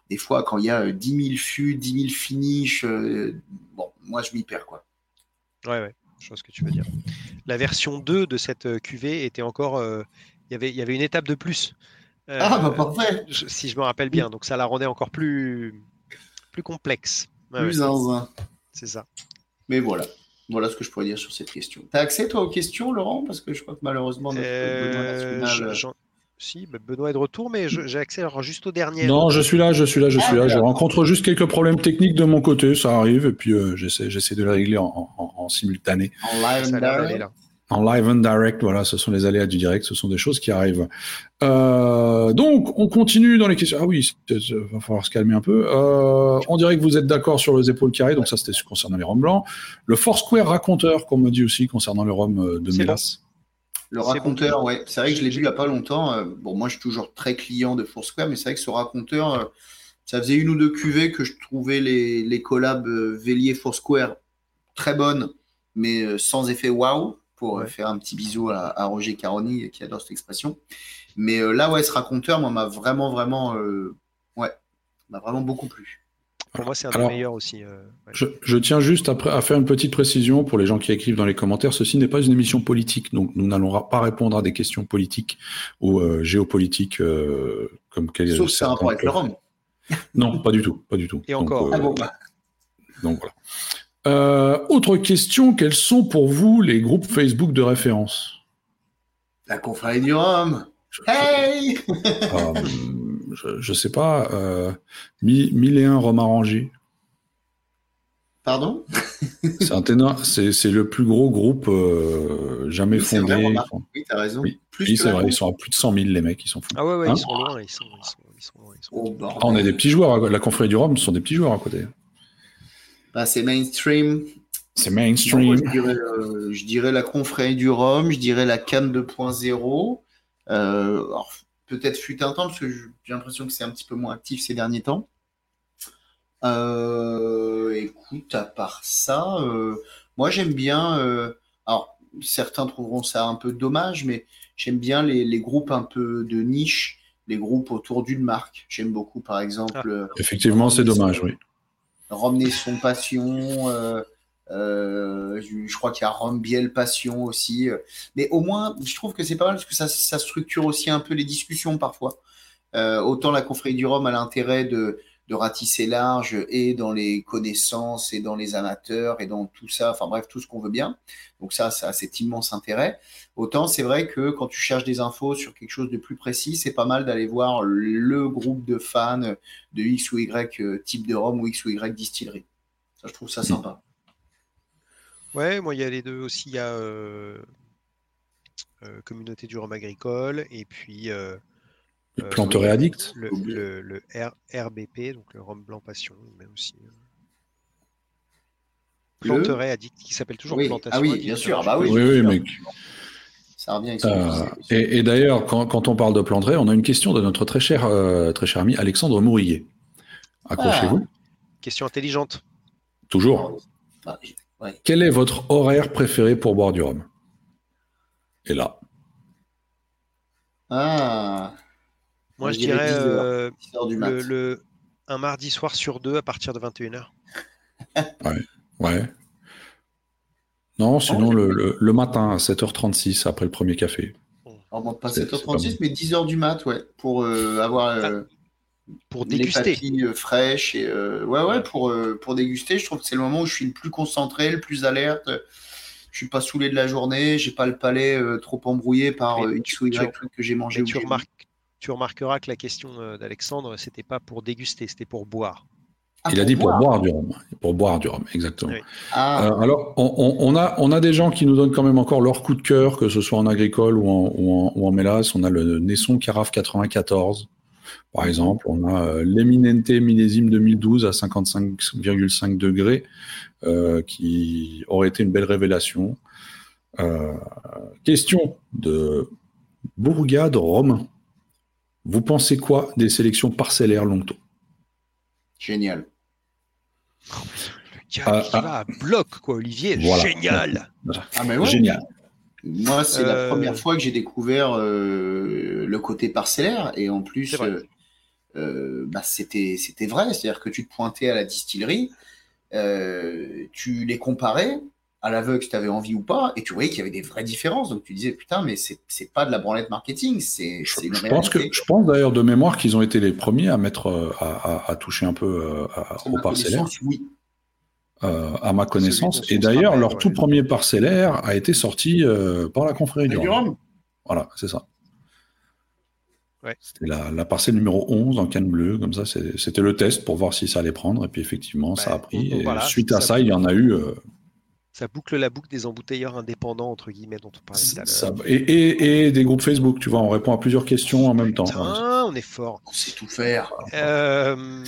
Des fois, quand il y a 10 000 fûts, 10 000 finishes, bon, moi, je m'y perds, quoi. Ouais, ouais, je vois ce que tu veux dire. La version 2 de cette cuvée était encore y avait, il y avait une étape de plus. ah, bah parfait. si je me rappelle bien. Donc ça la rendait encore plus, plus complexe. plus C'est ça. Mais voilà. Voilà ce que je pourrais dire sur cette question. Tu as accès, toi, aux questions, Laurent? Parce que je crois que malheureusement, notre euh, Si, bah, Benoît est de retour, mais j'ai accès alors juste au dernier. Non, je suis là, je suis là, je suis là. Je rencontre juste quelques problèmes techniques de mon côté, ça arrive, et puis euh, j'essaie, j'essaie de les régler en, simultané. En live and direct. En live and direct, voilà, ce sont les aléas du direct, ce sont des choses qui arrivent. Euh, donc, on continue dans les questions. Ah oui, il va falloir se calmer un peu. Euh, on dirait que vous êtes d'accord sur les épaules carrées, donc ça c'était concernant les roms blancs. Le Foursquare raconteur, qu'on me dit aussi concernant le rhum de Mélas. Le raconteur, ouais. C'est vrai que je l'ai vu il n'y a pas longtemps. Euh, bon, moi, je suis toujours très client de Foursquare, mais c'est vrai que ce raconteur, euh, ça faisait une ou deux cuvées que je trouvais les, les collabs euh, Vélier Foursquare très bonnes, mais sans effet waouh, pour faire un petit bisou à, Roger Caroni qui adore cette expression. Mais là, ouais, ce raconteur, moi, m'a vraiment, vraiment, ouais, m'a vraiment beaucoup plu. Pour moi, c'est un des meilleurs aussi. Euh, je, tiens juste à, faire une petite précision pour les gens qui écrivent dans les commentaires. Ceci n'est pas une émission politique, donc nous n'allons pas répondre à des questions politiques ou euh, géopolitiques euh, comme Sauf c'est un rapport avec le Rhum. Non, pas du tout, pas du tout. Et encore. Ah donc voilà. Autre question, quels sont pour vous les groupes Facebook de référence? La confrérie du Rhum. Hey je, ne sais pas, euh, 1001 Rome arrangé. Pardon? C'est un c'est le plus gros groupe euh, jamais fondé. oui, tu as raison. Oui, c'est vrai, ils sont à plus de 100 000 les mecs, ils sont fous. Ah ouais, ouais, ils, hein sont loin, ils sont oh, ah, on est des petits joueurs, la confrérie du Rhum, ce sont des petits joueurs à côté. Bah, c'est mainstream. C'est mainstream. Euh, je, dirais, la confrérie du Rhum, je dirais la Cannes 2.0. Euh, peut-être fut un temps, parce que j'ai l'impression que c'est un petit peu moins actif ces derniers temps. Euh, écoute, à part ça, moi j'aime bien. Alors, certains trouveront ça un peu dommage, mais j'aime bien les, groupes un peu de niche, les groupes autour d'une marque. J'aime beaucoup, par exemple. Ah. Effectivement, c'est dommage, oui. Ramener son passion. Euh, je, crois qu'il y a Rome Biel Passion aussi. Euh, mais au moins, je trouve que c'est pas mal parce que ça, ça, structure aussi un peu les discussions parfois. Euh, autant la confrérie du Rhum a l'intérêt de, de ratisser large et dans les connaissances et dans les amateurs et dans tout ça, enfin bref, tout ce qu'on veut bien. Donc ça, ça a cet immense intérêt. Autant c'est vrai que quand tu cherches des infos sur quelque chose de plus précis, c'est pas mal d'aller voir le groupe de fans de X ou Y type de Rhum ou X ou Y distillerie. Ça, je trouve ça sympa. Ouais, moi il y a les deux aussi. Il y a euh, euh, Communauté du rhum agricole et puis euh, Planterai Addict. Le, le, RBP, donc le rhum blanc passion, mais aussi. Planterai Addict, qui s'appelle toujours Plantation. Ah oui, bien sûr. Bah oui, oui, oui mec. Ça revient et, et d'ailleurs, quand, quand, on parle de Planterai, on a une question de notre très cher, très cher ami Alexandre Mourillet. Accrochez-vous. Ah. Question intelligente. Toujours. Ah, quel est votre horaire préféré pour boire du rhum? Et là. Ah. Moi, je, dirais euh, le, un mardi soir sur deux à partir de 21h. ouais, ouais. Non, sinon le, le, matin à 7h36 après le premier café. Alors, pas 7h36, mais 10h du mat, ouais, pour euh, avoir. Euh, pour déguster. Les euh, fraîches et euh, ouais ouais pour euh, pour déguster. Je trouve que c'est le moment où je suis le plus concentré, le plus alerte. Je suis pas saoulé de la journée, j'ai pas le palais trop embrouillé par X ou Y truc que j'ai mangé. Tu, remarques, tu remarqueras que la question d'Alexandre, c'était pas pour déguster, c'était pour boire. Ah, Il a dit pour boire du rhum. Pour boire du rhum, exactement. Ah. alors, on, a, on a des gens qui nous donnent quand même encore leur coup de cœur, que ce soit en agricole ou en, ou en, ou en mélasse. On a le Nesson Carafe 94, par exemple, on a euh, l'Eminente millésime 2012 à 55,5 degrés, euh, qui aurait été une belle révélation. Euh, question de Bourgade Romain. Vous pensez quoi des sélections parcellaires Longto Génial. Le gars qui va à bloc, quoi, Olivier. Génial. Ah, Génial. Moi, c'est la première fois que j'ai découvert le côté parcellaire et en plus, euh, bah, c'était vrai. C'est-à-dire que tu te pointais à la distillerie, euh, tu les comparais à l'aveugle si tu avais envie ou pas, et tu voyais qu'il y avait des vraies différences. Donc tu disais, putain, mais c'est pas de la branlette marketing, c'est une je pense que Je pense d'ailleurs de mémoire qu'ils ont été les premiers à mettre, euh, à, toucher un peu au parcellaire. Oui. à ma connaissance. Et d'ailleurs, leur tout premier parcellaire a été sorti par la confrérie du Rhum. Voilà, c'est ça. C'était la, parcelle numéro 11 en canne bleue, comme ça. C'était le test pour voir si ça allait prendre. Et puis effectivement, ça a pris. et suite à ça, il y en a eu. Euh, ça boucle la boucle des embouteilleurs indépendants, entre guillemets, dont on parlait tout à l'heure. Et, des groupes Facebook, tu vois, on répond à plusieurs questions en même temps. on est fort. On sait tout faire. Euh,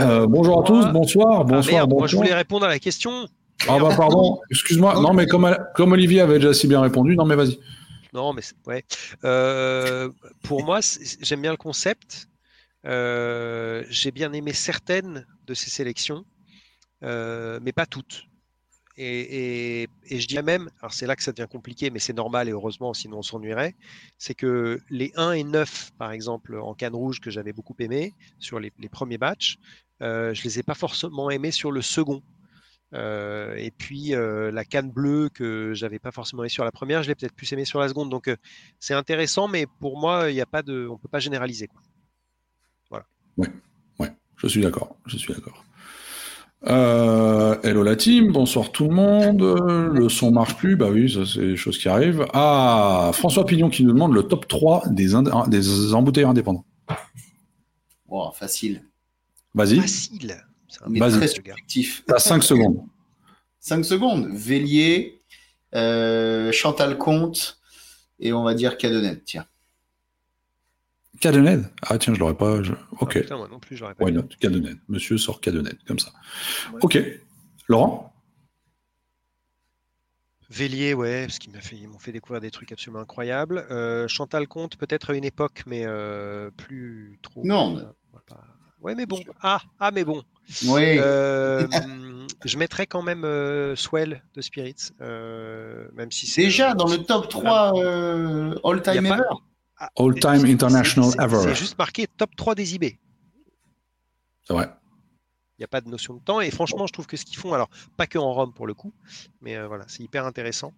euh, bonjour à tous, bonsoir, ah, bonsoir, Moi, je voulais répondre à la question. Ah bah pardon, excuse-moi. Non, mais comme, comme Olivier avait déjà si bien répondu, non mais vas-y. Non, mais ouais. Euh, pour moi, j'aime bien le concept. Euh, j'ai bien aimé certaines de ces sélections, euh, mais pas toutes. Et, je dirais même, alors c'est là que ça devient compliqué, mais c'est normal et heureusement, sinon on s'ennuierait, c'est que les 1 et 9, par exemple, en canne rouge que j'avais beaucoup aimé sur les, premiers matchs, je je les ai pas forcément aimés sur le second. Euh, et puis euh, la canne bleue que j'avais pas forcément aimé sur la première, je l'ai peut-être plus aimé sur la seconde. Donc euh, c'est intéressant, mais pour moi, il n'y a pas de, on peut pas généraliser. Quoi. Voilà. Ouais, ouais, je suis d'accord, je suis d'accord. Hello la team, bonsoir tout le monde. Le son marche plus, bah oui, ça c'est des choses qui arrivent. Ah, François Pignon qui nous demande le top 3 des, des embouteilleurs indépendants. Wow, facile. Vas-y. Facile. Mais très subjectif. T'as 5 secondes. 5 secondes. Vélier, euh, Chantal Comte et on va dire Cadenet, tiens. Cadenet Ah tiens, je l'aurais pas. Ok. Ah, putain, moi non plus, j'aurais pas. Why not? Cadenet. Monsieur sort Cadenet, comme ça. Ok. Laurent? Vélier, ouais, parce qu'ils m'ont fait, découvrir des trucs absolument incroyables. Euh, Chantal Comte, peut-être à une époque, mais euh, plus trop. Non. Ouais, mais bon. Ah, ah, mais bon. Oui. Euh, je mettrais quand même euh, Swell de Spirits, euh, même si c'est déjà dans le top 3 all time ever. Ah, all time international ever. C'est juste marqué top 3 des IB. C'est vrai. Il n'y a pas de notion de temps et franchement, je trouve que ce qu'ils font, alors pas que en Rome pour le coup, mais voilà, c'est hyper intéressant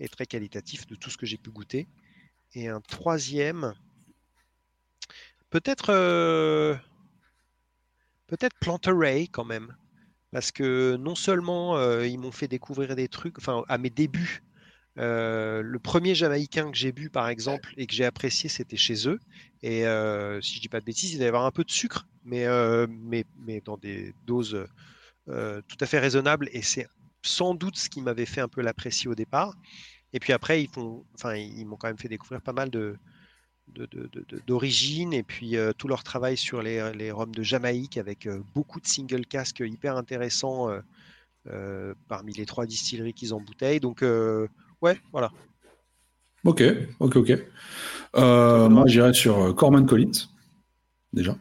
et très qualitatif de tout ce que j'ai pu goûter. Et un troisième, peut-être peut-être Planteray quand même. Parce que non seulement euh, ils m'ont fait découvrir des trucs, enfin à mes débuts, euh, le premier Jamaïcain que j'ai bu par exemple et que j'ai apprécié, c'était chez eux. Et euh, si je dis pas de bêtises, il devait y avoir un peu de sucre, mais, mais, mais dans des doses tout à fait raisonnables. Et c'est sans doute ce qui m'avait fait un peu l'apprécier au départ. Et puis après, ils font, enfin, ils m'ont quand même fait découvrir pas mal de, d'origine et puis euh, tout leur travail sur les, les de Jamaïque avec euh, beaucoup de single casques hyper intéressants euh, parmi les trois distilleries qu'ils embouteillent. Donc, ouais, voilà. Ok, ok, ok. moi, j'irais sur Corman Collins, déjà.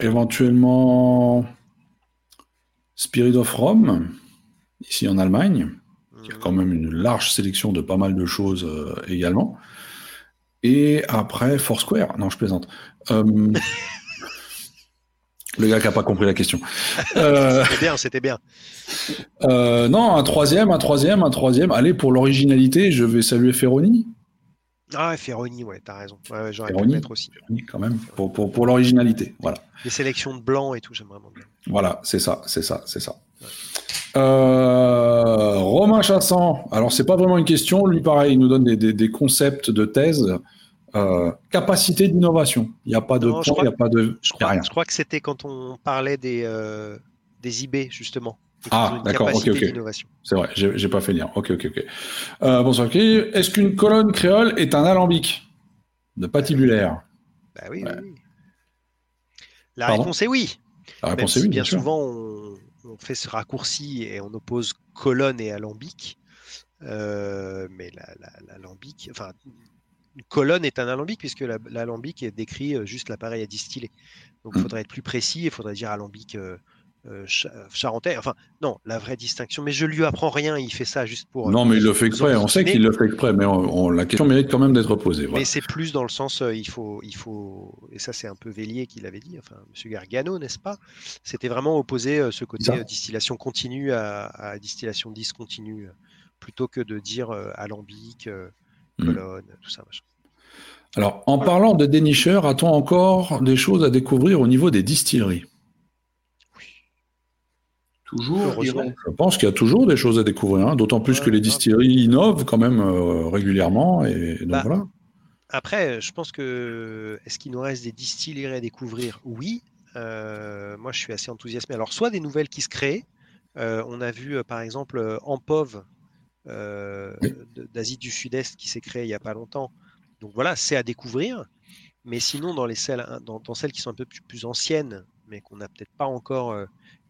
éventuellement Spirit of Rome, ici en Allemagne. Il y a quand même une large sélection de pas mal de choses euh, également. Et après, Foursquare. Non, je plaisante. Euh, le gars qui n'a pas compris la question. Euh, c'était bien, c'était bien. non, un troisième, un troisième, un troisième. Allez, pour l'originalité, je vais saluer Ferroni. Ah, Ferroni, ouais, t'as raison. J'aurais pu le mettre aussi. Ferroni, quand même, pour, pour, pour l'originalité. Voilà. Les sélections de blanc et tout, j'aime vraiment bien. Voilà, c'est ça, c'est ça, c'est ça. Euh, Romain Chassan, alors c'est pas vraiment une question, lui pareil, il nous donne des, concepts de thèse. Euh, capacité d'innovation. Il n'y a pas de point, il n'y a pas de. Je crois, je crois que c'était quand on parlait des, euh, des IB, justement. Ah, d'accord, ok, ok. C'est vrai, j'ai pas fait lien. Ok, ok, ok. bonsoir, Est-ce qu'une colonne créole est un alambic de patibulaire? Bah oui, oui, La réponse est oui. La réponse est oui. Bien, souvent, on, on fait ce raccourci et on oppose colonne et alambic. Euh, mais l'alambic, enfin, une colonne est un alambic puisque l'alambic décrit euh, juste l'appareil à distiller. Donc il mm. faudrait être plus précis, il faudrait dire alambic euh, euh, charentais. Enfin, non, la vraie distinction. Mais je lui apprends rien, il fait ça juste pour. Non, mais il le fait exprès, on sait qu'il le fait exprès, mais la question mérite quand même d'être posée. Mais c'est plus dans le sens, il, faut, il faut. Et ça, c'est un peu Vélier qui l'avait dit, enfin, M. Gargano, n'est-ce pas? C'était vraiment opposer ce côté distillation continue à, distillation discontinue, plutôt que de dire alambic, mm. colonne, tout ça. Alors, en parlant de dénicheurs, a-t-on encore des choses à découvrir au niveau des distilleries? Toujours, je pense qu'il y a toujours des choses à découvrir, hein, d'autant plus que les distilleries innovent quand même euh, régulièrement. Et donc Bah, voilà. Après, je pense que est-ce qu'il nous reste des distilleries à découvrir? Oui. Euh, moi, je suis assez enthousiasmé. Alors, soit des nouvelles qui se créent. Euh, on a vu, euh, par exemple, euh, Ampov Oui. d'Asie du Sud-Est qui s'est créé il n'y a pas longtemps. Donc voilà, c'est à découvrir. Mais sinon, dans, les celles, dans, dans celles qui sont un peu plus, plus anciennes, mais qu'on n'a peut-être pas encore euh,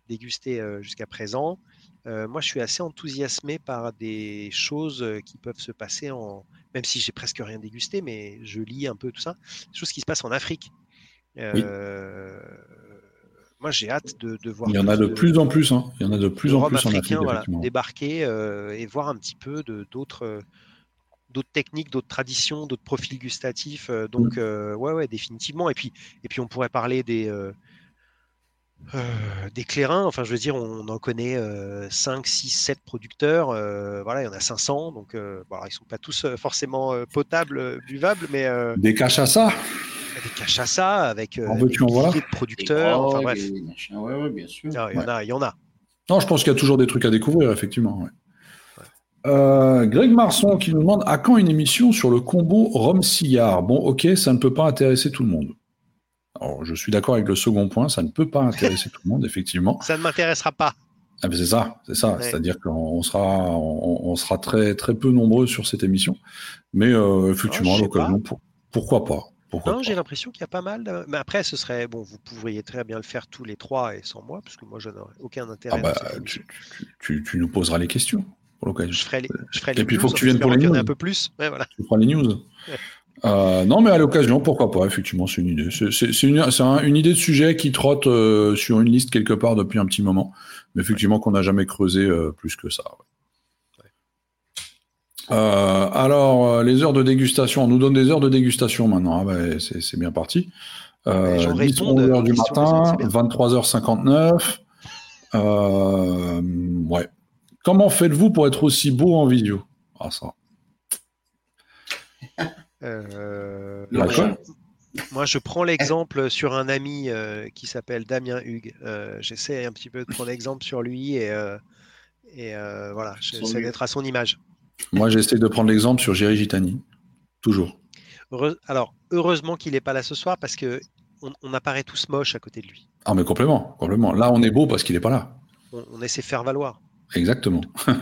dégustées euh, jusqu'à présent, euh, moi, je suis assez enthousiasmé par des choses euh, qui peuvent se passer en, même si j'ai presque rien dégusté, mais je lis un peu tout ça, des choses qui se passent en Afrique. Euh, Moi, j'ai hâte de, de voir. Il y en a de plus en plus. hein. Il y en a de plus de en plus en Afrique, voilà, débarquer euh, et voir un petit peu d'autres euh, d'autres techniques, d'autres traditions, d'autres profils gustatifs. euh, donc, euh, ouais, ouais, définitivement. Et puis, et puis, on pourrait parler des euh, euh, des clairins. Enfin, je veux dire, on en connaît euh, 5, 6, 7 producteurs. voilà, il y en a 500. Donc, bon, alors, ils sont pas tous forcément potables, buvables, mais Des cachassas des cachassas avec euh, En des de producteurs. Enfin, bref, Des machins, ouais, ouais, bien sûr. Ah, il y en a, il y en a. Non, je pense qu'il y a toujours des trucs à découvrir, effectivement. ouais. Euh, Greg Marson qui nous demande à quand une émission sur le combo Rome-Cigare? Bon, ok, ça ne peut pas intéresser tout le monde. Alors, je suis d'accord avec le second point, ça ne peut pas intéresser tout le monde, effectivement. Ça ne m'intéressera pas. Ah, mais c'est ça, c'est ça. Ouais. C'est-à-dire qu'on on sera, on, on sera très, très peu nombreux sur cette émission. Mais euh, effectivement, l'occasion, pour- pourquoi pas pourquoi Non, j'ai l'impression qu'il y a pas mal. Mais après, ce serait bon. Vous pourriez très bien le faire tous les trois et sans moi, parce que moi, je n'aurais aucun intérêt. Ah bah, tu, tu- tu- tu nous poseras les questions pour l'occasion. Je ferai les, je ferai Et les puis, il faut que tu en viennes pour les news. un peu plus. Ouais, voilà. Tu feras les news. Euh, non, mais à l'occasion, pourquoi pas, effectivement, c'est une idée. C'est une, c'est un- une idée de sujet qui trotte euh, sur une liste quelque part depuis un petit moment, mais effectivement qu'on n'a jamais creusé euh, plus que ça. ouais. Euh, alors, euh, les heures de dégustation, on nous donne des heures de dégustation maintenant, Ah bah, c'est c'est bien parti. Euh, Les gens 10, répondent 11 aux heures du matin, c'est bien. 23h59. Euh, ouais. Comment faites-vous pour être aussi beau en vidéo? Ah, ça. Euh, moi, je, colle moi, je prends l'exemple sur un ami euh, qui s'appelle Damien Hugues. Euh, J'essaie un petit peu de prendre exemple sur lui et, euh, et euh, voilà, j'essaie d'être à son image. Moi, j'essaie de prendre l'exemple sur Jerry Gitani. Toujours. Heureux- alors, heureusement qu'il n'est pas là ce soir parce que on, on apparaît tous moches à côté de lui. Ah, mais complètement, complètement. Là, on est beau parce qu'il n'est pas là. On, on essaie de faire valoir. Exactement.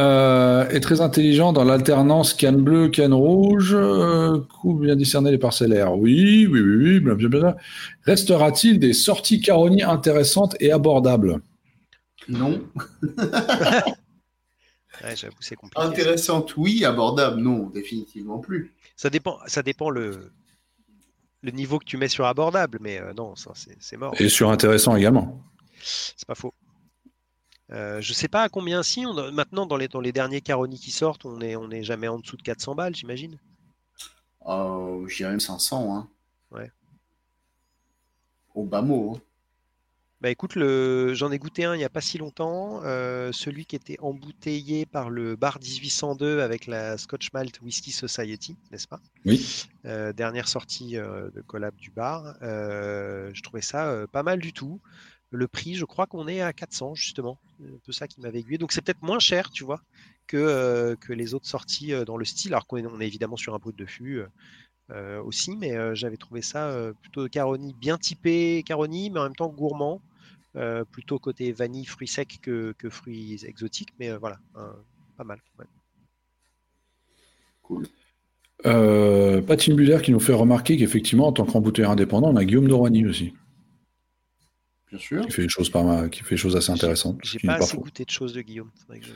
Euh, est très intelligent dans l'alternance canne bleue, canne rouge, euh, coup bien discerner les parcellaires. Oui, oui, oui, oui, blablabla. Restera-t-il des sorties Caroni intéressantes et abordables? Non. Ouais, J'avoue, c'est compliqué. Intéressante, oui. Abordable, non. Définitivement plus. Ça dépend, ça dépend le, le niveau que tu mets sur abordable, mais euh, non, ça c'est c'est mort. Et sur intéressant également. C'est pas faux. Euh, je sais pas à combien si on, maintenant dans les, dans les derniers Caroni qui sortent, on est on est jamais en dessous de 400 balles, j'imagine. Euh, J'irais même 500. Hein. Ouais. Au bas mot. hein. Bah écoute, le, j'en ai goûté un il n'y a pas si longtemps, euh, celui qui était embouteillé par le bar 1802 avec la Scotch Malt Whisky Society, n'est-ce pas? Oui. Euh, Dernière sortie euh, de collab du bar. Je trouvais ça pas mal du tout. Le prix, je crois qu'on est à 400 justement. C'est un peu ça qui m'avait aiguillé. Donc c'est peut-être moins cher, tu vois, que, que les autres sorties dans le style. Alors qu'on est, on est évidemment sur un brut de fût aussi, mais j'avais trouvé ça plutôt Caroni bien typé Caroni, mais en même temps gourmand. Euh, plutôt côté vanille, fruits secs que, que fruits exotiques, mais euh, voilà, pas mal. ouais. Cool. Euh, Patine Buller qui nous fait remarquer qu'effectivement, en tant qu'embouteilleur indépendant, on a Guillaume de Roigny aussi, Bien sûr. qui fait des choses, pas mal, qui fait des choses assez intéressantes. J'ai pas assez faux. goûté de choses de Guillaume. Faudrait que je-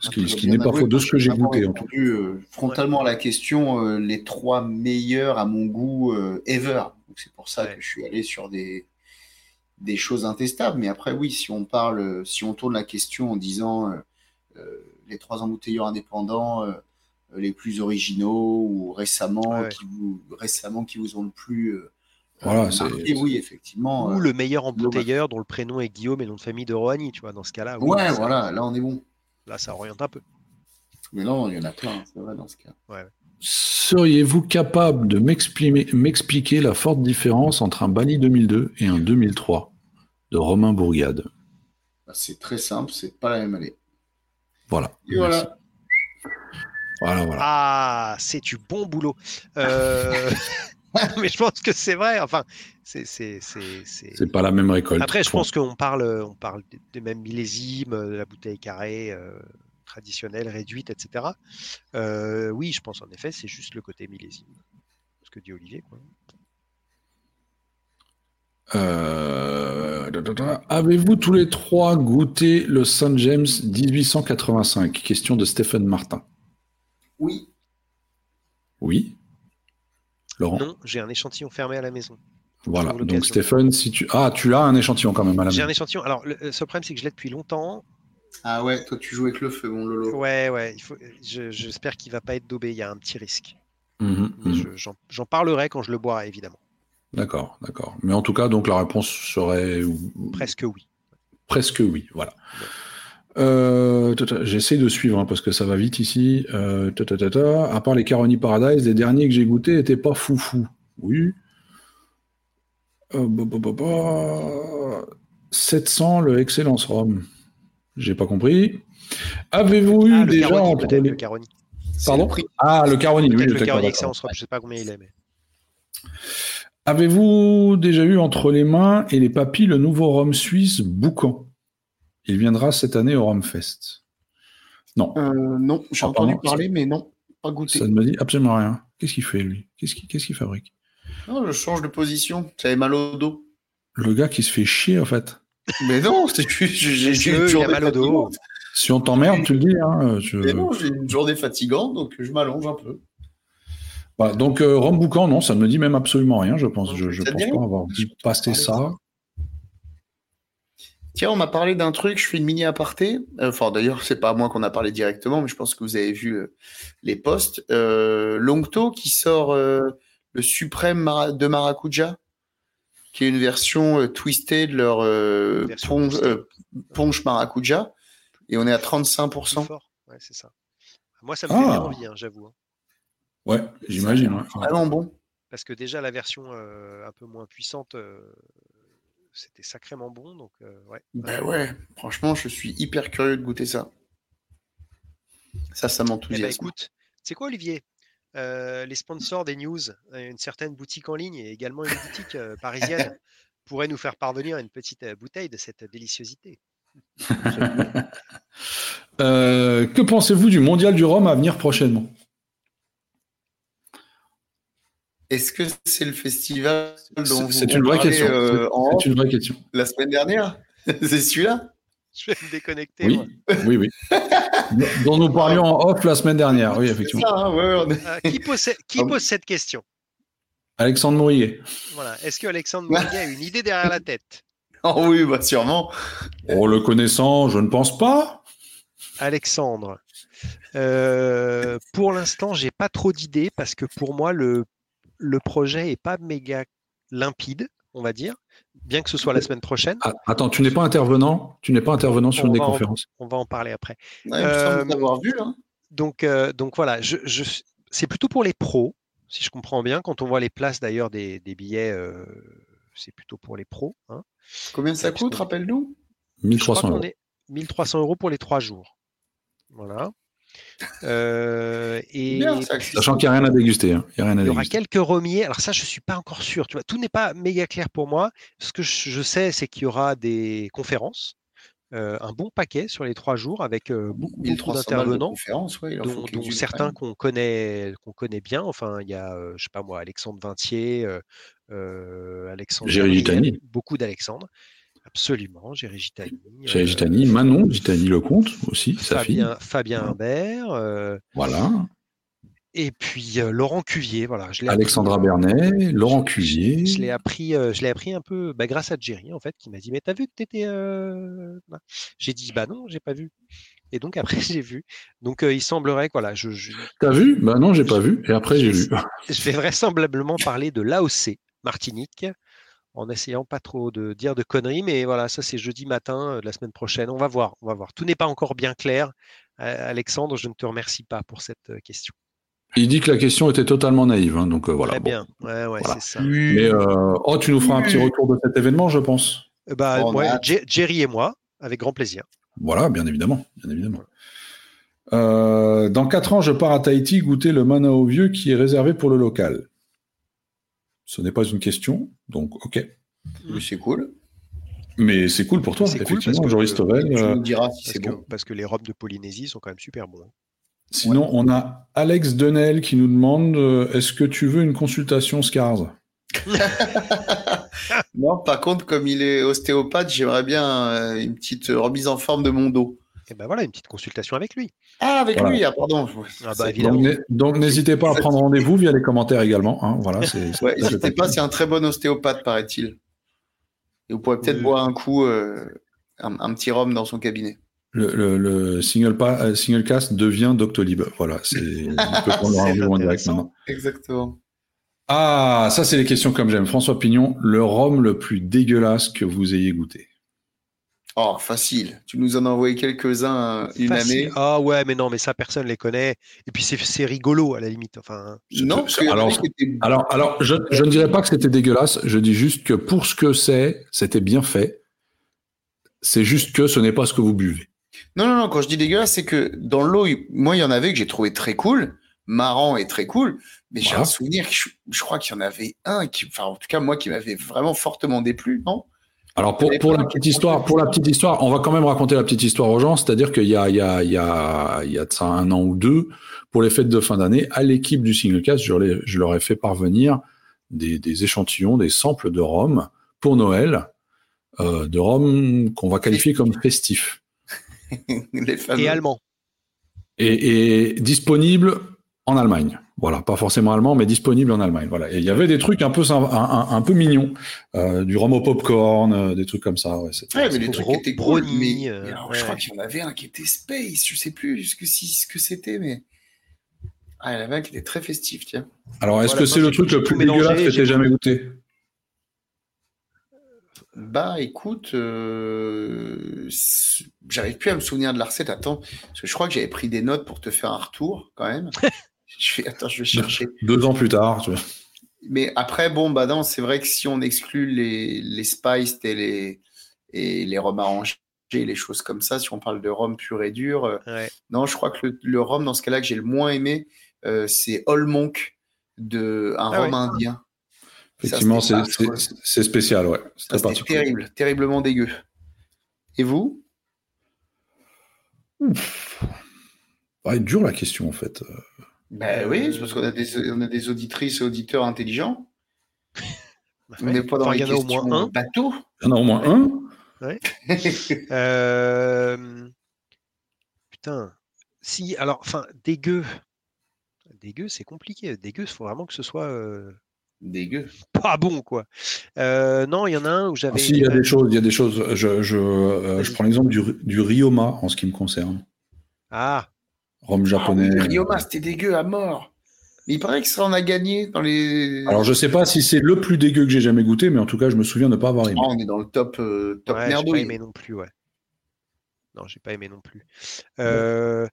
Ce qui, n'est pas faux de ce que j'ai goûté. En tout. répondu, euh, frontalement à la question, euh, les trois meilleurs à mon goût euh, ever. Donc c'est pour ça Ouais. que je suis allé sur des, des choses intestables. Mais après, oui, si on parle, si on tourne la question en disant euh, euh, les trois embouteilleurs indépendants euh, les plus originaux ou récemment, Ouais, ouais. qui vous, récemment qui vous ont le plus euh, Voilà, euh, marqué, oui, effectivement. Ou euh, le meilleur embouteilleur dont le prénom est Guillaume et nom de famille de Roigny, tu vois, dans ce cas-là. oui, ouais, voilà, là on est bon. Là, ça oriente un peu. Mais non, il y en a plein, c'est vrai dans ce cas. Seriez-vous capable de m'exprimer- m'expliquer la forte différence entre un Bali 2002 et un 2003 de Romain Bourgade? Bah, C'est très simple, c'est pas la même année. Voilà. Et voilà. Voilà, voilà. Ah, c'est du bon boulot. Euh, mais je pense que c'est vrai. Enfin, c'est. C'est pas la même récolte. Après, je pense qu'on parle, on parle des mêmes millésimes, de la bouteille carrée. Euh, traditionnelle, réduite, etc. Euh, oui, je pense en effet, c'est juste le côté millésime. Ce que dit Olivier. Euh, avez-vous tous les trois goûté le Saint James 1885 Question de Stéphane Martin. Oui. Oui. Laurent Non, j'ai un échantillon fermé à la maison. Voilà, donc Stéphane, si tu... Ah, tu as un échantillon quand même à la maison. J'ai un échantillon. Alors, le, le problème, c'est que je l'ai depuis longtemps. Ah ouais, toi tu joues avec le feu, mon Lolo. Ouais, ouais, il faut... j'espère qu'il va pas être daubé, il y a un petit risque. Mhm, mhm. J'en parlerai quand je le boirai, évidemment. D'accord, d'accord. Mais en tout cas, donc la réponse serait... Presque oui. Presque oui, voilà. Euh, j'essaie de suivre hein, parce que ça va vite ici. Euh, à part les Caroni Paradise, les derniers que j'ai goûtés n'étaient pas foufou. Oui. 700, euh, le Excellence Rome. J'ai pas compris. Avez-vous eu ah, déjà le Caroni. Pardon Ah, le Caroni, oui. Le Caroni je sais pas combien il est, mais. Avez-vous déjà eu entre les mains et les papilles le nouveau rhum suisse Boucan? Il viendra cette année au Rhum Fest. Non. Euh, non, j'ai entendu parler, mais non, pas goûté. Ça ne me dit absolument rien. Qu'est-ce qu'il fait, lui? Qu'est-ce qu'il fabrique? Non, je change de position. J'avais mal au dos. Le gars qui se fait chier, en fait. Mais non, c'est j'ai une journée mal au dos. Si on t'emmerde, tu le dis. Hein, Mais non, j'ai une journée fatigante, donc je m'allonge un peu. Bah, donc, euh, Rome Boucan, non, ça ne me dit même absolument rien, je pense. Je, je pense pas avoir dit passer ça. Tiens, on m'a parlé d'un truc, je fais une mini aparté. Euh, enfin, d'ailleurs, c'est pas à moi qu'on a parlé directement, mais je pense que vous avez vu euh, les posts. Longto qui sort le suprême de Maracuja qui est une version euh, twistée de leur euh, euh, ponche, maracuja. Et on est à 35%. Ouais, c'est ça. Moi, ça me fait ah. bien envie, hein, j'avoue. Hein. Ouais, j'imagine. Vraiment bon. Parce que déjà, la version un peu moins puissante, c'était sacrément bon. Donc, ouais. Ben ouais, franchement, je suis hyper curieux de goûter ça. Ça, ça m'enthousiasme. Eh ben, écoute, c'est quoi, Olivier? Euh, les sponsors des news, une certaine boutique en ligne et également une boutique euh, parisienne pourraient nous faire parvenir une petite euh, bouteille de cette déliciosité. que pensez-vous du mondial du Rhum à venir prochainement? Est-ce que c'est le festival dont C'est une vraie question. c'est une vraie question. La semaine dernière? C'est celui-là? Je vais me déconnecter. Oui, oui, oui. dont nous parlions en off la semaine dernière. Oui, effectivement. Hein, euh, qui, pose, qui pose, cette question? Alexandre Mourier. Voilà. Est-ce que Alexandre Mourier a une idée derrière la tête? Oh oui, bah sûrement. Oh, le connaissant, je ne pense pas. Alexandre. Euh, pour l'instant, j'ai pas trop d'idées parce que pour moi, le, le projet est pas méga limpide, on va dire bien que ce soit la semaine prochaine. Ah, attends, tu n'es pas intervenant Tu n'es pas intervenant sur une des conférences On va en parler après. euh, vu. Hein. Donc, euh, donc voilà, je, c'est plutôt pour les pros, si je comprends bien. Quand on voit les places d'ailleurs des, billets, euh, c'est plutôt pour les pros. Hein. Combien ça coûte, rappelle-nous? 1300 euros. 1300 euros pour les trois jours. Voilà. Euh, et sachant qu'il n'y a rien à déguster. Hein. Il y, a aura quelques remiers. Alors ça, je suis pas encore sûr. Tu vois, tout n'est pas méga clair pour moi. Ce que je sais, c'est qu'il y aura des conférences. Euh, un bon paquet sur les trois jours avec euh, beaucoup, d'intervenants, dont, certains qu'on connaît, qu'on connaît bien. Enfin, il y a, je sais pas moi, Alexandre Vintier, Alexandre, beaucoup d'Alexandre. Absolument, Géry Gitani. Géry Gitani, Manon Gitani Lecomte aussi, sa fille. Fabien Imbert. Euh, voilà. Et puis euh, Laurent Cuvier, voilà. Je Alexandra Bernet, Laurent Cuvier. Je, l'ai appris, euh, je l'ai appris un peu bah, grâce à Jerry en fait, qui m'a dit mais t'as vu que t'étais. J'ai dit bah non, j'ai pas vu. Et donc après j'ai vu. Donc il semblerait que voilà, je. je... T'as vu? Bah non, j'ai pas vu. Et après j'ai vu. Je vais vraisemblablement parler de l'AOC Martinique en essayant pas trop de dire de conneries, mais voilà, ça c'est jeudi matin euh, de la semaine prochaine. On va voir, on va voir. Tout n'est pas encore bien clair. Alexandre, je ne te remercie pas pour cette euh, question. Il dit que la question était totalement naïve, hein, donc euh, voilà. Très bien, ouais, ouais, c'est ça. Mais oh, tu nous feras un petit retour de cet événement, je pense. Bah, a- Jerry et moi, avec grand plaisir. Voilà, bien évidemment. Bien évidemment. Euh, dans 4 ans, je pars à Tahiti goûter le mana au vieux qui est réservé pour le local. Ce n'est pas une question, donc ok. Oui, c'est cool. Mais c'est cool pour toi, C'est cool effectivement, parce que- Joris Tovel. Tu Euh, nous diras si Parce c'est que, bon. parce que les robes de Polynésie sont quand même super bons. hein. Sinon, on a Alex Denel qui nous demande euh, est-ce que tu veux une consultation Scars? Non, par contre, comme il est ostéopathe, j'aimerais bien euh, une petite remise en forme de mon dos. Et ben voilà, une petite consultation avec lui. Ah, avec Voilà. lui, ah, pardon. Ah bah. Donc, n'hé- Donc n'hésitez pas à prendre rendez-vous via les commentaires également. hein, voilà, Ouais, n'hésitez pas, c'est un très bon ostéopathe, paraît-il. Et vous pourrez peut-être Oui. boire un coup, euh, un, un petit rhum dans son cabinet. Le, le- le single, pa- euh, single cast devient Doctolib. Voilà, c'est, on peut prendre le C'est rendez-vous en direct intéressant. maintenant. Exactement. Ah, ça c'est les questions comme j'aime. François Pignon, le rhum le plus dégueulasse que vous ayez goûté. Oh, facile. Tu nous en as envoyé quelques-uns euh, une Facile. année. Ah ouais, mais non, mais ça, personne les connaît. Et puis c'est c'est rigolo à la limite. Enfin, Non, parce en alors- Alors, alors je, je ne dirais pas que c'était dégueulasse, je dis juste que pour ce que c'est, c'était bien fait. C'est juste que ce n'est pas ce que vous buvez. Non, non, non, quand je dis dégueulasse, c'est que dans l'eau, moi, il y en avait que j'ai trouvé très cool, marrant et très cool, mais j'ai Voilà. un souvenir, que je, je crois qu'il y en avait un qui, enfin, en tout cas, moi, qui m'avait vraiment fortement déplu, non? Alors pour, pour la petite histoire, pour la petite histoire, on va quand même raconter la petite histoire aux gens, c'est-à-dire qu'il y a, il y a, il y a, il y a de ça un an ou deux, pour les fêtes de fin d'année, à l'équipe du Singlecast, je, je leur ai fait parvenir des, des échantillons, des samples de rhum pour Noël, euh, de rhum qu'on va qualifier comme festif. Les fameux. et allemand. et, et disponible en Allemagne. Voilà, pas forcément allemand, mais disponible en Allemagne. Voilà. Et il y avait des trucs un peu un, un- un peu mignons, euh, du rhum au popcorn, euh, des trucs comme ça. Ouais, c'était- Ouais, mais les trucs Bro- étaient cool, mais, euh, mais alors, ouais. je crois qu'il y en avait un qui était space, je sais plus ce que, si, ce que c'était, mais. Ah, il y en avait un qui était très festif, tiens. Alors, est-ce Voilà, que c'est le truc le plus dégueulasse que j'ai- t'aies jamais goûté? Bah, écoute, euh, j'arrive plus à me souvenir de la recette. Attends, parce que je crois que j'avais pris des notes pour te faire un retour, quand même. je fais, attends, je vais chercher. Deux ans plus tard, tu vois. Mais après, bon, bah non, c'est vrai que si on exclut les, les spices et les, et les rhums arrangés, les choses comme ça, si on parle de rhum pur et dur, euh, Ouais. non, je crois que le, le rhum, dans ce cas-là, que j'ai le moins aimé, euh, c'est Old Monk, de, un Ah rhum ouais. indien. Effectivement, c'est c'est- c'est spécial, ouais. Particulier. terrible, terriblement dégueu. Et vous? Ouais, dur la question, en fait. Ben oui, c'est parce qu'on a des, on a des auditrices et auditeurs intelligents. Bah On ouais. n'est pas dans Enfin, les il y en a au questions moins un. bateau. Il y en a au moins un. Euh, Putain. Si, alors, enfin, dégueu. Dégueu, c'est compliqué. Dégueu, il faut vraiment que ce soit euh, Dégueu. pas bon, quoi. Euh, non, il y en a un où Ah, j'avais. si, il y a des choses, il y a des choses. Je, je, euh, je prends l'exemple du, du Ryoma en ce qui me concerne. Ah, Rhum japonais. Ah oui, Ryoma, c'était dégueu à mort. Mais il paraît que ça en a gagné dans les. Alors, je sais pas si c'est le plus dégueu que j'ai jamais goûté, mais en tout cas, je me souviens de ne pas avoir aimé. Ah, on est dans le top, euh, top ouais, j'ai pas merdouille. aimé non plus, ouais. Non, j'ai pas aimé non plus. Euh,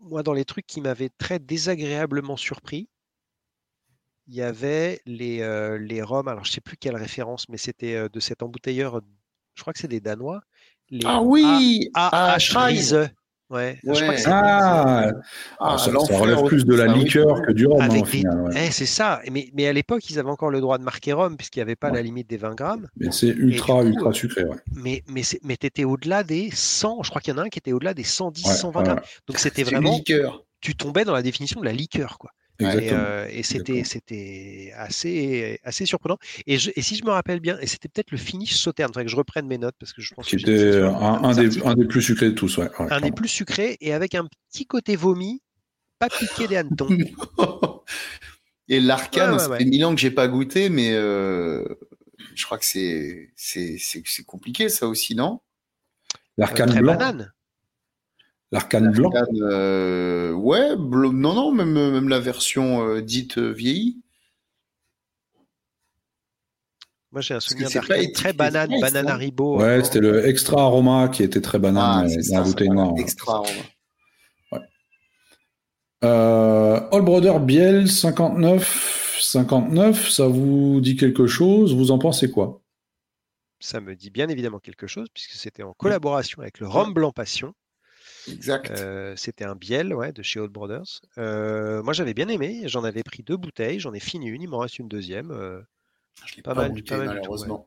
moi, dans les trucs qui m'avaient très désagréablement surpris, il y avait les, euh, les rhums. Alors, je sais plus quelle référence, mais c'était euh, de cet embouteilleur. Je crois que c'est des Danois. Les Ah oui A- Ah, AH Ouais, je crois Ouais. que c'est Ah, Ah, ça, ça l'enfer relève plus de la oui. liqueur que du rhum, hein, Avec au des- final. ouais. Eh, c'est ça. Mais, mais à l'époque, ils avaient encore le droit de marquer rhum, puisqu'il n'y avait pas Ouais. la limite des 20 grammes. Mais c'est ultra, coup, ultra sucré. Ouais. Mais, mais, mais tu étais au-delà des 100. Je crois qu'il y en a un qui était au-delà des 110, Ouais, 120 ouais, grammes. Donc, c'était vraiment. liqueur. Tu tombais dans la définition de la liqueur, quoi. Et, euh, et c'était, c'était assez, assez surprenant. Et, je- et si je me rappelle bien, et c'était peut-être le finish sauterne, il faudrait que je reprenne mes notes parce que je pense Qui que était un, des un des plus sucrés de tous. Ouais, ouais, un des plus sucrés et avec un petit côté vomi, pas piqué des hannetons. Et l'arcane, Ouais, fait mille ans que j'ai pas goûté, mais euh, je crois que c'est c'est c'est c'est compliqué ça aussi, non? L'arcane très blanc? banane. L'arcane blanc. Euh, ouais, non non, même même la version euh, dite euh, vieillie. Moi, j'ai un souvenir étiqueté très banane, banane. Haribo. Ouais, c'était le extra aroma qui était très banane Ah, c'est va, noire. ouais. extra. ouais. Euh, All Brother Biel 59, 59, ça vous dit quelque chose? Vous en pensez quoi? Ça me dit bien évidemment quelque chose, puisque c'était en collaboration avec le Rhum Blanc Passion. Exact. Euh, c'était un biel ouais, de chez Old Brothers. Euh, moi, j'avais bien aimé. J'en avais pris deux bouteilles. J'en ai fini une. Il m'en reste une deuxième. Euh, Je l'ai pas pas, mal, goûté, pas mal du tout, malheureusement.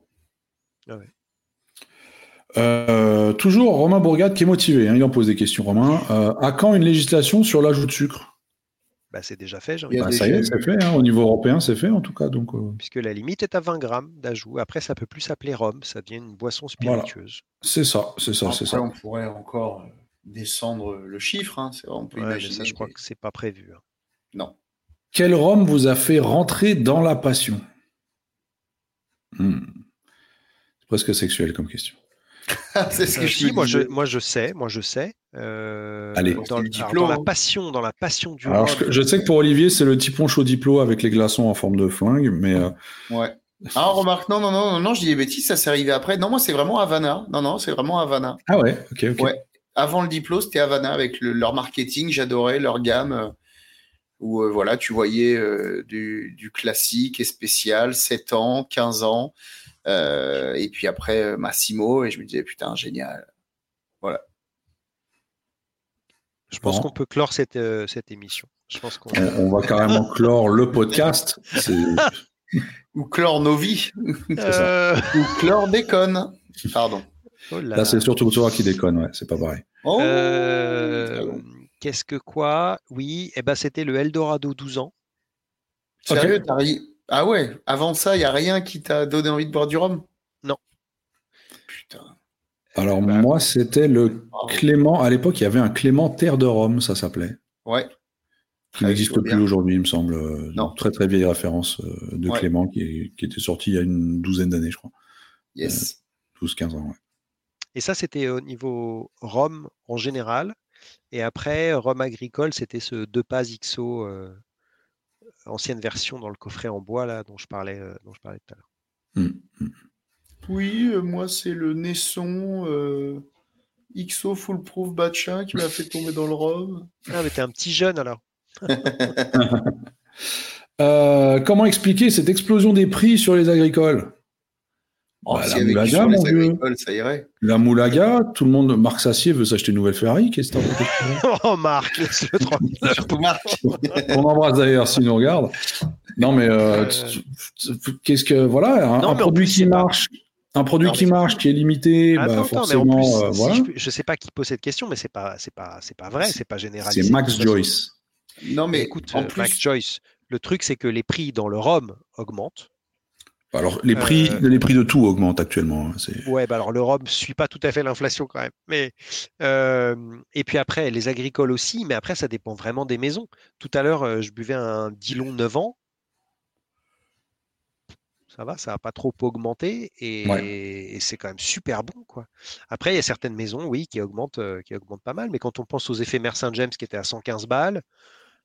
Euh, toujours Romain Bourgade qui est motivé. hein, il en pose des questions, Romain. Euh, à quand une législation sur l'ajout de sucre? Bah, c'est déjà fait, j'ai envie de Bah, dire, Ça y est, c'est fait. hein, au niveau européen, c'est fait en tout cas. Donc, euh, puisque la limite est à 20 grammes d'ajout. Après, ça peut plus s'appeler rhum. Ça devient une boisson Voilà. spiritueuse. c'est ça, c'est ça, c'est ça. on pourrait encore euh, descendre le chiffre. Hein. c'est vrai, On peut Ouais, imaginer. ça, je crois que c'est pas prévu. hein. Non. Quel rhum vous a fait rentrer dans la passion? Hmm. C'est presque sexuel comme question. c'est ce que je si, me moi je, disais. moi je sais, moi je sais. Euh, Allez. dans, le alors, Diplo, dans la hein. passion, dans la passion du Alors, rhum, je, je sais que pour Olivier, c'est le typon chaud diplo avec les glaçons en forme de flingue, mais euh, Ouais. Ah, remarque, non, non, non, non, non, je dis des bêtises, ça s'est arrivé après. Non, moi, c'est vraiment Havana. Non, non, c'est vraiment Havana. ah ouais, ok, ok. Ouais. Avant le diplôme, c'était Havana avec le- leur marketing. J'adorais leur gamme. euh, où, euh, voilà, tu voyais euh, du, du classique et spécial, 7 ans, 15 ans. euh, et puis après, euh, Massimo. Et je me disais, putain, génial. je pense Bon. qu'on peut clore cette, euh, cette émission. Je pense qu'on. On, on va carrément clore le podcast. C'est- Ou Chlore Novi. Euh, ou Chlore Déconne. Pardon. Oh là Là, là. c'est surtout toi qui déconne, ouais, c'est pas pareil. Oh, Euh. Qu'est-ce que quoi? Oui, eh ben, c'était le Eldorado 12 ans. Sérieux, Ok. t'as ri- Ah ouais, avant ça, il n'y a rien qui t'a donné envie de boire du rhum? Non. Putain. Alors, Bah, moi, c'était le. Clément. À l'époque, il y avait un Clément Terre de Rome, ça s'appait. Ouais. Qui n'existe plus aujourd'hui, il me semble. Euh, Non. Très, très vieille référence euh, de Ouais. Clément qui, qui était sorti il y a une douzaine d'années, je crois. Yes. 12-15 ans, ouais. Et ça, c'était au niveau rhum en général. Et après, rhum agricole, c'était ce deux pas XO, euh, ancienne version dans le coffret en bois là, dont je parlais, euh, dont je parlais tout à l'heure. Hmm. Oui, euh, moi, c'est le Naisson euh, XO Foolproof Batcha qui m'a fait tomber dans le rhum. Ah, mais t'es un petit jeune alors. Euh, comment expliquer cette explosion des prix sur les agricoles? Oh, Bah, si la avec Moulaga, mon vieux. agricoles, ça irait. La Moulaga, tout le monde, Marc Sassier veut s'acheter une nouvelle Ferrari. Qu'est-ce que t'en oh Marc, laisse-le tranquille. Surtout Marc. On embrasse d'ailleurs s'il nous regarde. Non, mais euh, Euh, qu'est-ce que voilà, un, Non, un produit plus, qui marche, un produit Non, qui marche, qui est limité, bah, Attends, forcément, plus, euh, si voilà. je, je sais pas qui pose cette question, mais c'est pas, c'est pas, c'est pas vrai, c'est pas généralisé. C'est Max. Joyce. Non, mais Écoute, en plus, Max Joyce, le truc c'est que les prix dans le rhum augmentent. Alors les prix, Euh, les prix de tout augmentent actuellement. hein, Ouais, bah alors le rhum suit pas tout à fait l'inflation quand même. Mais euh, et puis après les agricoles aussi, mais après ça dépend vraiment des maisons. Tout à l'heure, euh, je buvais un Dillon 9 ans. Ça va, ça n'a pas trop augmenté et, et c'est quand même super bon quoi. Après, il y a certaines maisons, oui, qui augmentent, qui augmentent pas mal, mais quand on pense aux éphémères Saint-James qui étaient à 115 balles,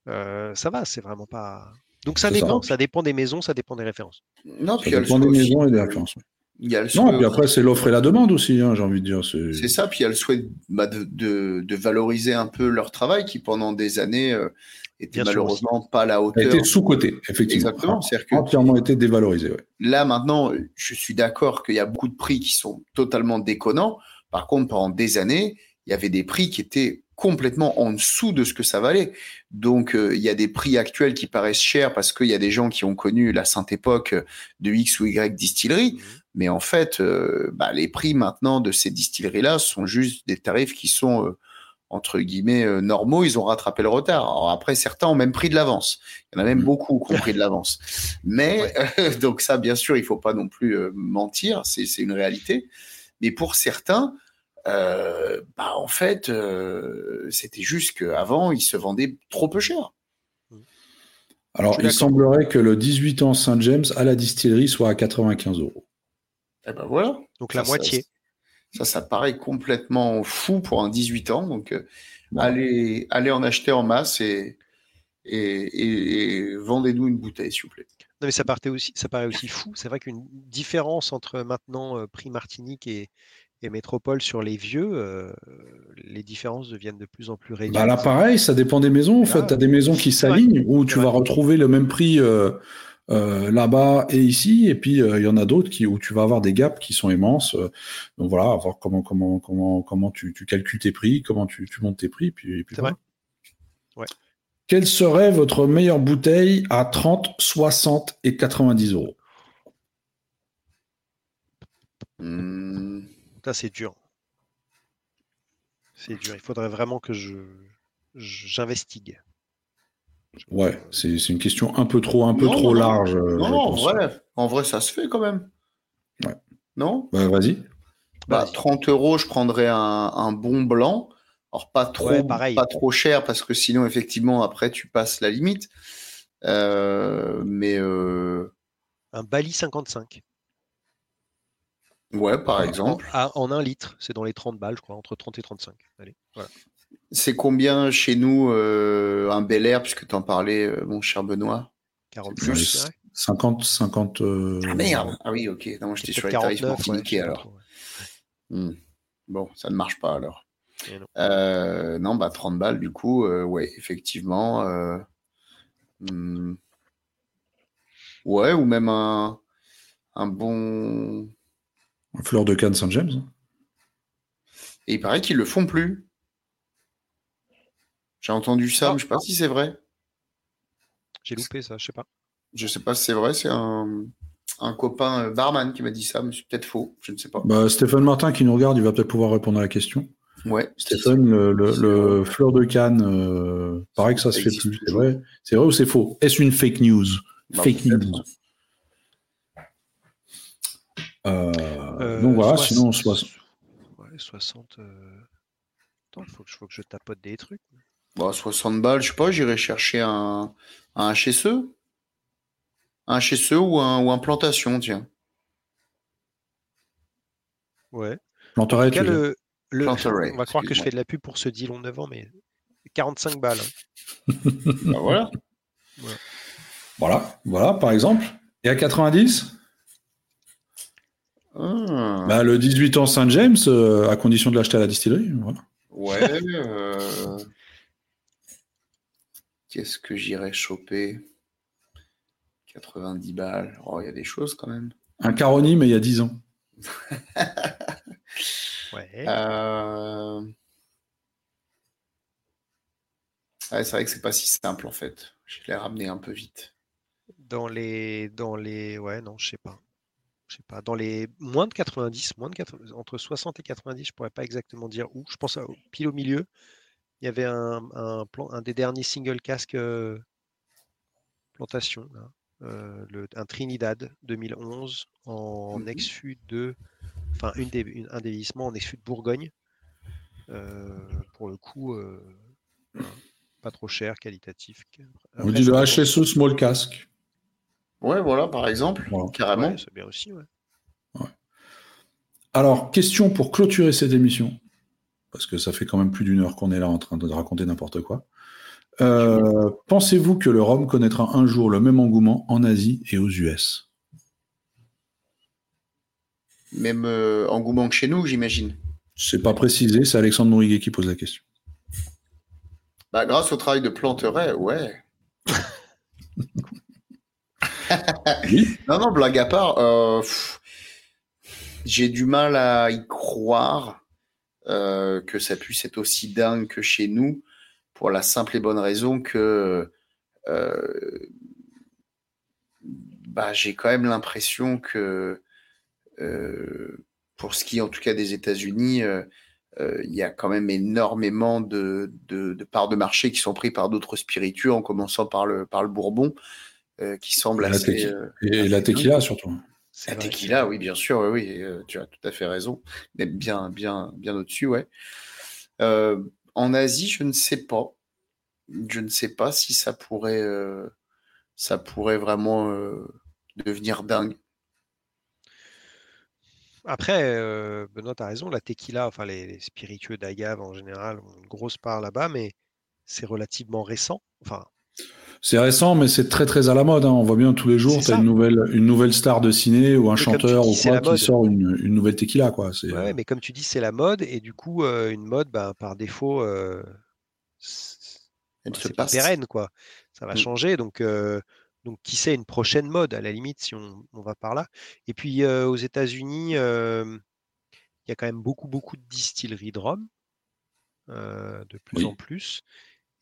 euh, ça va, c'est vraiment pas. Donc ça ça. dépend, ça dépend des maisons, ça dépend des références. non, Ça puis il y a le dépend souhait des aussi maisons et des de- références. ouais. Il y a le Non, souhait et puis aussi- après c'est l'offre et la demande aussi, hein, j'ai envie de dire. C'est ça, puis il y a le souhait bah, de, de- de valoriser un peu leur travail qui pendant des années euh, était Bien sûr malheureusement pas à la Ça a hauteur. été sous-coté, effectivement. Exactement, que- Entièrement été dévalorisé. ouais. Là maintenant, je suis d'accord qu'il y a beaucoup de prix qui sont totalement déconnants. Par contre, pendant des années, il y avait des prix qui étaient complètement en dessous de ce que ça valait. Donc, euh, il y a des prix actuels qui paraissent chers parce qu'il y a des gens qui ont connu la sainte époque de X ou Y distillerie. Mais en fait, euh, bah, les prix maintenant de ces distilleries-là sont juste des tarifs qui sont euh, entre guillemets normaux. Ils ont rattrapé le retard. Alors après, certains ont même pris de l'avance. Il y en a même Mhm. beaucoup qui ont pris de l'avance. Mais donc ça, bien sûr, il faut pas non plus mentir. C'est une réalité. Mais pour certains, euh, bah, en fait, euh, c'était juste qu'avant, ils se vendaient trop peu cher. Alors il semblerait que le 18 ans Saint James à la distillerie soit à 95 euros. Et ben voilà. Donc la Ça, moitié. Ça, ça paraît complètement fou pour un 18 ans. Donc, euh, allez, allez en acheter en masse et, et, et- et vendez-nous une bouteille, s'il vous plaît. Non, mais ça, partait aussi, ça paraît aussi fou. C'est vrai qu'une différence entre maintenant euh, Prix Martinique et, et Métropole sur les vieux, euh, les différences deviennent de plus en plus réduites. Bah là, pareil, ça dépend des maisons. En fait, tu as des maisons qui c'est vrai. s'alignent où tu C'est vas vrai. retrouver le même prix euh, euh, là-bas et ici. Et puis il y en a d'autres qui où tu vas avoir des gaps qui sont immenses. donc voilà, voir comment comment comment comment tu, tu calcules tes prix, comment tu, tu montes tes prix. Puis, puis voilà. Ouais. Quelle serait votre meilleure bouteille à 30, 60 et 90 euros? Mmh. Ça, c'est dur. C'est dur. Il faudrait vraiment que je j'investigue. Ouais, c'est une question un peu trop, un peu trop large. Euh, non, en vrai, en vrai, ça se fait quand même. Ouais. Non? Bah, Vas-y. Bah, 30 euros, je prendrais un, bon blanc. Alors, pas trop, pas trop cher parce que sinon, effectivement, après, tu passes la limite. Euh, mais. Euh, un Bali 55. Ouais, par exemple. En, un litre, c'est dans les 30 balles, je crois, entre 30 et 35. Allez, voilà. C'est combien chez nous euh, un Bel Air, puisque tu en parlais, euh, mon cher Benoît? 40 50, 50. Ah merde Ah oui, ok. Non, j'étais sur les tarifs pour alors. Hmm. Bon, ça ne marche pas alors. Non. Euh, non. bah 30 balles du coup, ouais, effectivement. Hmm. Ouais, ou même un, un bon. Fleur de canne Saint-James. Et il paraît qu'ils le font plus. J'ai entendu ça, mais je sais pas si c'est vrai. J'ai loupé ça, je sais pas. Je sais pas si c'est vrai, c'est un, copain euh, barman qui m'a dit ça, mais c'est peut-être faux, je ne sais pas. Bah, Stéphane Martin qui nous regarde, il va peut-être pouvoir répondre à la question. Ouais. Stéphane, le, fleur de canne, euh, pareil que ça, se fait plus. C'est vrai, c'est vrai ou c'est faux? Est-ce une fake news? Bah, Fake news. Euh, donc voilà, sinon 60. Ouais, 60. Attends, il faut, faut, que je tapote des trucs. 60 bah, balles, je sais pas, j'irai chercher un, un HSE. Un HSE ou un, ou un plantation, tiens. Ouais. Planteray, le, le, on va croire que je fais de la pub pour ce deal en 9 ans, mais 45 balles. bah voilà. Voilà, voilà, par exemple. Et à 90 ah. bah, Le 18 ans Saint-James, euh, à condition de l'acheter à la distillerie. Voilà. Ouais. Euh... Qu'est-ce que j'irais choper? 90 balles. Oh, il y a des choses quand même. Un Caroni, mais il y a 10 ans. ouais. Euh, c'est vrai que c'est pas si simple en fait. Je l'ai ramené un peu vite. Dans les, dans les, ouais, non, je sais pas. Je sais pas. Dans les moins de 90, moins de 80, entre 60 et 90, je pourrais pas exactement dire où. Je pense à, pile au milieu il y avait un, plan, un des derniers single casques euh, plantation, euh, le, un Trinidad 2011 en mmh ex-fut de, enfin une des, un dévissement en ex-fut de Bourgogne. Euh, pour le coup, pas trop cher, qualitatif. On dit le HSO Small Casque. Ouais, voilà, par exemple, carrément. c'est bien aussi, ouais. Alors, question pour clôturer cette émission parce que ça fait quand même plus d'une heure qu'on est là en train de raconter n'importe quoi. Euh, pensez-vous que le rhum connaîtra un jour le même engouement en Asie et aux US Même euh, engouement que chez nous, j'imagine. C'est pas précisé, c'est Alexandre Mouriguet qui pose la question. Bah, grâce au travail de Planteret, ouais. non, non, blague à part, euh, j'ai du mal à y croire euh, que ça puisse être aussi dingue que chez nous, pour la simple et bonne raison que euh, bah, j'ai quand même l'impression que, pour ce qui est en tout cas des États-Unis, il y a quand même énormément de, de, parts de marché qui sont prises par d'autres spiritueux, en commençant par le, par le Bourbon, qui semble assez. et la tequila surtout. La tequila, oui, bien sûr, oui, euh, tu as tout à fait raison. Mais bien, bien, bien au-dessus, ouais. Euh, en Asie, je ne sais pas. Je ne sais pas si ça pourrait, euh, ça pourrait vraiment devenir dingue. Après, Benoît, tu as raison, la tequila, enfin les, spiritueux d'agave en général ont une grosse part là-bas, mais c'est relativement récent. Enfin, c'est récent, mais c'est très très à la mode. Hein. On voit bien tous les jours, tu as une nouvelle, une nouvelle star de ciné ou un chanteur ou quoi qui sort une, nouvelle tequila. Quoi. Ouais, mais comme tu dis, c'est la mode, et du coup, euh, une mode, ben, par défaut, euh, c'est pérenne, quoi. Ça va mm. changer. Donc, euh, Donc, qui sait, une prochaine mode, à la limite, si on, va par là. Et puis, aux États-Unis, il y a quand même beaucoup, beaucoup de distilleries de rhum, de plus en plus.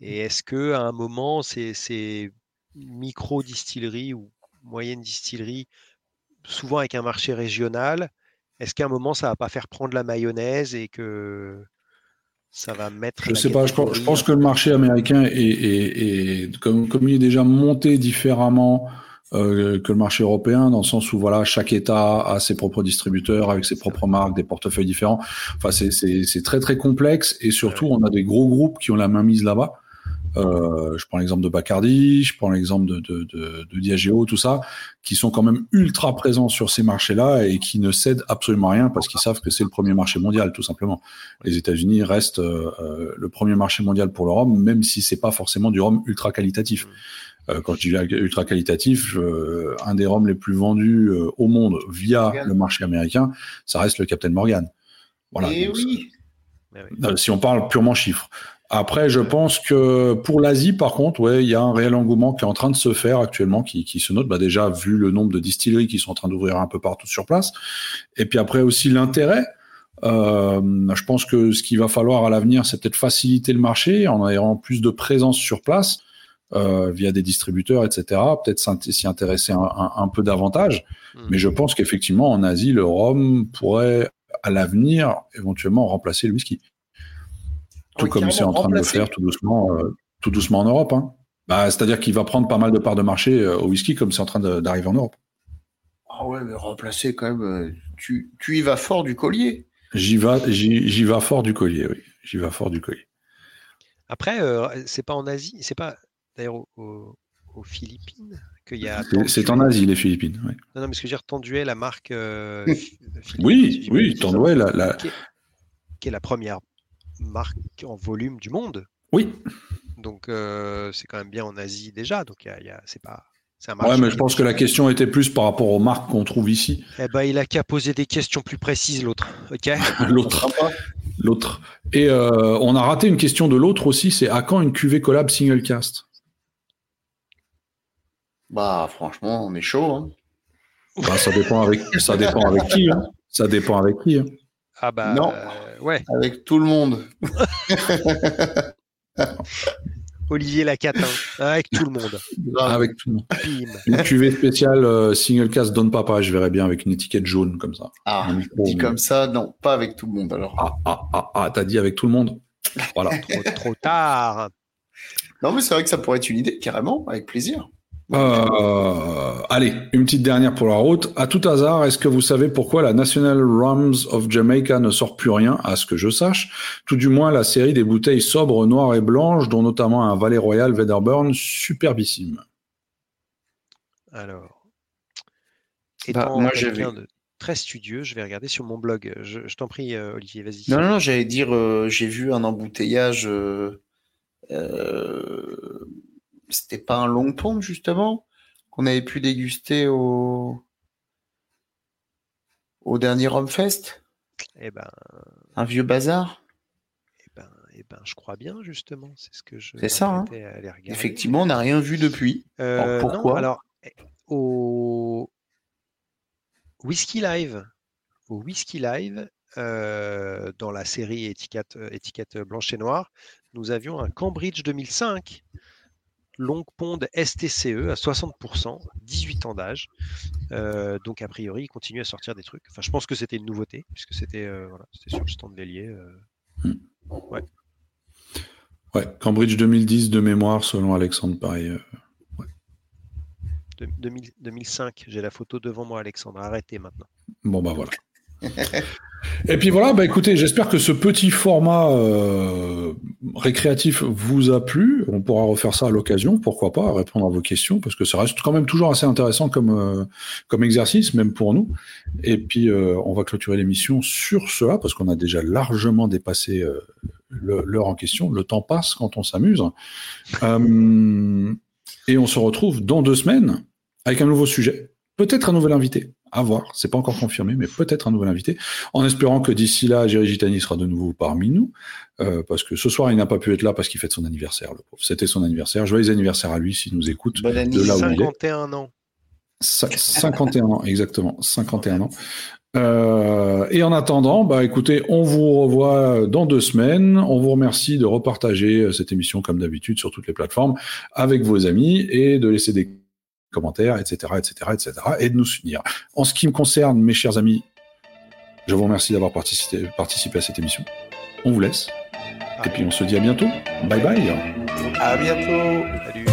Et est-ce que à un moment, ces, micro-distilleries ou moyennes distilleries, souvent avec un marché régional, est-ce qu'à un moment, ça va pas faire prendre la mayonnaise et que ça va mettre. Je ne sais pas, je pense, que le marché américain est, comme, comme, il est déjà monté différemment euh, que le marché européen, dans le sens où voilà, chaque État a ses propres distributeurs avec ses propres marques, des portefeuilles différents. Enfin, c'est très très complexe et surtout, on a des gros groupes qui ont la main mise là-bas. Euh, je prends l'exemple de Bacardi, je prends l'exemple de, de, de, de, Diageo, tout ça, qui sont quand même ultra présents sur ces marchés-là et qui ne cèdent absolument rien parce qu'ils savent que c'est le premier marché mondial, tout simplement. Les États-Unis restent euh, euh le premier marché mondial pour le rhum, même si c'est pas forcément du rhum ultra qualitatif. Mmh. Euh, quand je dis ultra qualitatif, euh, un des rhums les plus vendus au monde via le marché américain, ça reste le Captain Morgan. Voilà. Et oui. Si on parle purement chiffres. Après, je pense que pour l'Asie, par contre, ouais, il y a un réel engouement qui est en train de se faire actuellement, qui, qui se note. Bah déjà, vu le nombre de distilleries qui sont en train d'ouvrir un peu partout sur place, et puis après aussi l'intérêt. Euh, je pense que ce qu'il va falloir à l'avenir, c'est peut-être faciliter le marché en ayant plus de présence sur place euh, via des distributeurs, etc. Peut-être s'y intéresser un, un, un, peu davantage. Hmm. Mais je pense qu'effectivement, en Asie, le rhum pourrait à l'avenir éventuellement remplacer le whisky. Tout comme c'est en train de le faire tout doucement, euh, tout doucement en Europe. Hein. Bah, C'est-à-dire qu'il va prendre pas mal de parts de marché euh, au whisky comme c'est en train d'arriver en Europe. Ah ouais, mais remplacer quand même, euh, tu, tu y vas fort du collier. J'y vais fort du collier, oui. J'y vais fort du collier. Après, c'est pas en Asie, c'est pas d'ailleurs aux, Philippines qu'il y a. C'est en Asie, les Philippines. Oui. Non, non, mais ce que j'ai retendu la marque. oui, oui, Tanduay, la, la... qui est la première marque en volume du monde. Oui. Donc euh, c'est quand même bien en Asie déjà. Donc y c'est pas. Un ouais, mais je pense que la question était plus par rapport aux marques qu'on trouve ici. Eh ben, il a qu'à poser des questions plus précises, l'autre. Ok? l'autre. L'autre. Et euh, on a raté une question de l'autre aussi. C'est à quand une QV collab single cast Bah, franchement, on est chaud. Hein. Bah, ça dépend avec, ça dépend avec qui. Hein. Ça dépend avec qui. Hein. Ah bah. Non. Ouais. Avec tout le monde. Olivier Lacatin, avec tout le monde. Avec tout le monde. Une cuvée spéciale euh, single cast Don Papa, je verrais bien avec une étiquette jaune comme ça. Ah, dit comme ça, non, pas avec tout le monde alors. Ah, ah, ah, ah t'as dit avec tout le monde? Voilà. trop tard. Non, mais c'est vrai que ça pourrait être une idée, carrément, avec plaisir. Euh, allez, une petite dernière pour la route. À tout hasard, est-ce que vous savez pourquoi la National Rums of Jamaica ne sort plus rien, à ce que je sache? Tout du moins la série des bouteilles sobres, noires et blanches, dont notamment un Valley Royal Wedderburn superbissime. Alors, bah, moi quelqu'un de très studieux, je vais regarder sur mon blog. Je, t'en prie, euh, Olivier, vas-y. Non, non, j'allais dire, euh, j'ai vu un embouteillage c'était pas un long pond justement qu'on avait pu déguster au au dernier Fest? Eh ben, un vieux bazar? Eh ben, eh ben, je crois bien justement. C'est ce que je. C'est ça. Hein. Effectivement, on n'a rien vu depuis. Euh, pourquoi? Alors, eh, au Whisky Live, au Whisky Live, euh, dans la série étiquette, étiquette blanche et noire, nous avions un Cambridge 2005 Longue Pond STCE à 60%, 18 ans d'âge. Euh, donc a priori, il continue à sortir des trucs. Enfin, je pense que c'était une nouveauté, puisque c'était euh, sur le stand de l'ailier. Euh. Hmm. Ouais. Ouais, Cambridge 2010 de mémoire, selon Alexandre, pareil. 2005, j'ai la photo devant moi, Alexandre. Arrêtez maintenant. Bon, bah voilà. Et puis voilà, bah écoutez, j'espère que ce petit format euh, récréatif vous a plu. On pourra refaire ça à l'occasion, pourquoi pas, répondre à vos questions, parce que ça reste quand même toujours assez intéressant comme, euh, exercice, même pour nous. Et puis euh, on va clôturer l'émission sur cela, parce qu'on a déjà largement dépassé l'heure en question. Le temps passe quand on s'amuse. et on se retrouve dans deux semaines avec un nouveau sujet, peut-être un nouvel invité À voir, c'est pas encore confirmé, mais peut-être un nouvel invité. En espérant que d'ici là, Jerry Gitani sera de nouveau parmi nous, euh, parce que ce soir, il n'a pas pu être là parce qu'il fête son anniversaire. C'était son anniversaire. Joyeux anniversaire à lui s'il nous écoute. Bon de là 51 ans. 51 ans, exactement. 51 ans. Euh, et en attendant, bah écoutez, on vous revoit dans deux semaines. On vous remercie de repartager euh, cette émission comme d'habitude sur toutes les plateformes avec vos amis et de laisser des commentaires, etc., etc., etc., et de nous soutenir. En ce qui me concerne, mes chers amis, je vous remercie d'avoir participé, à cette émission. On vous laisse. Et puis on se dit à bientôt. Bye bye. À bientôt. Salut.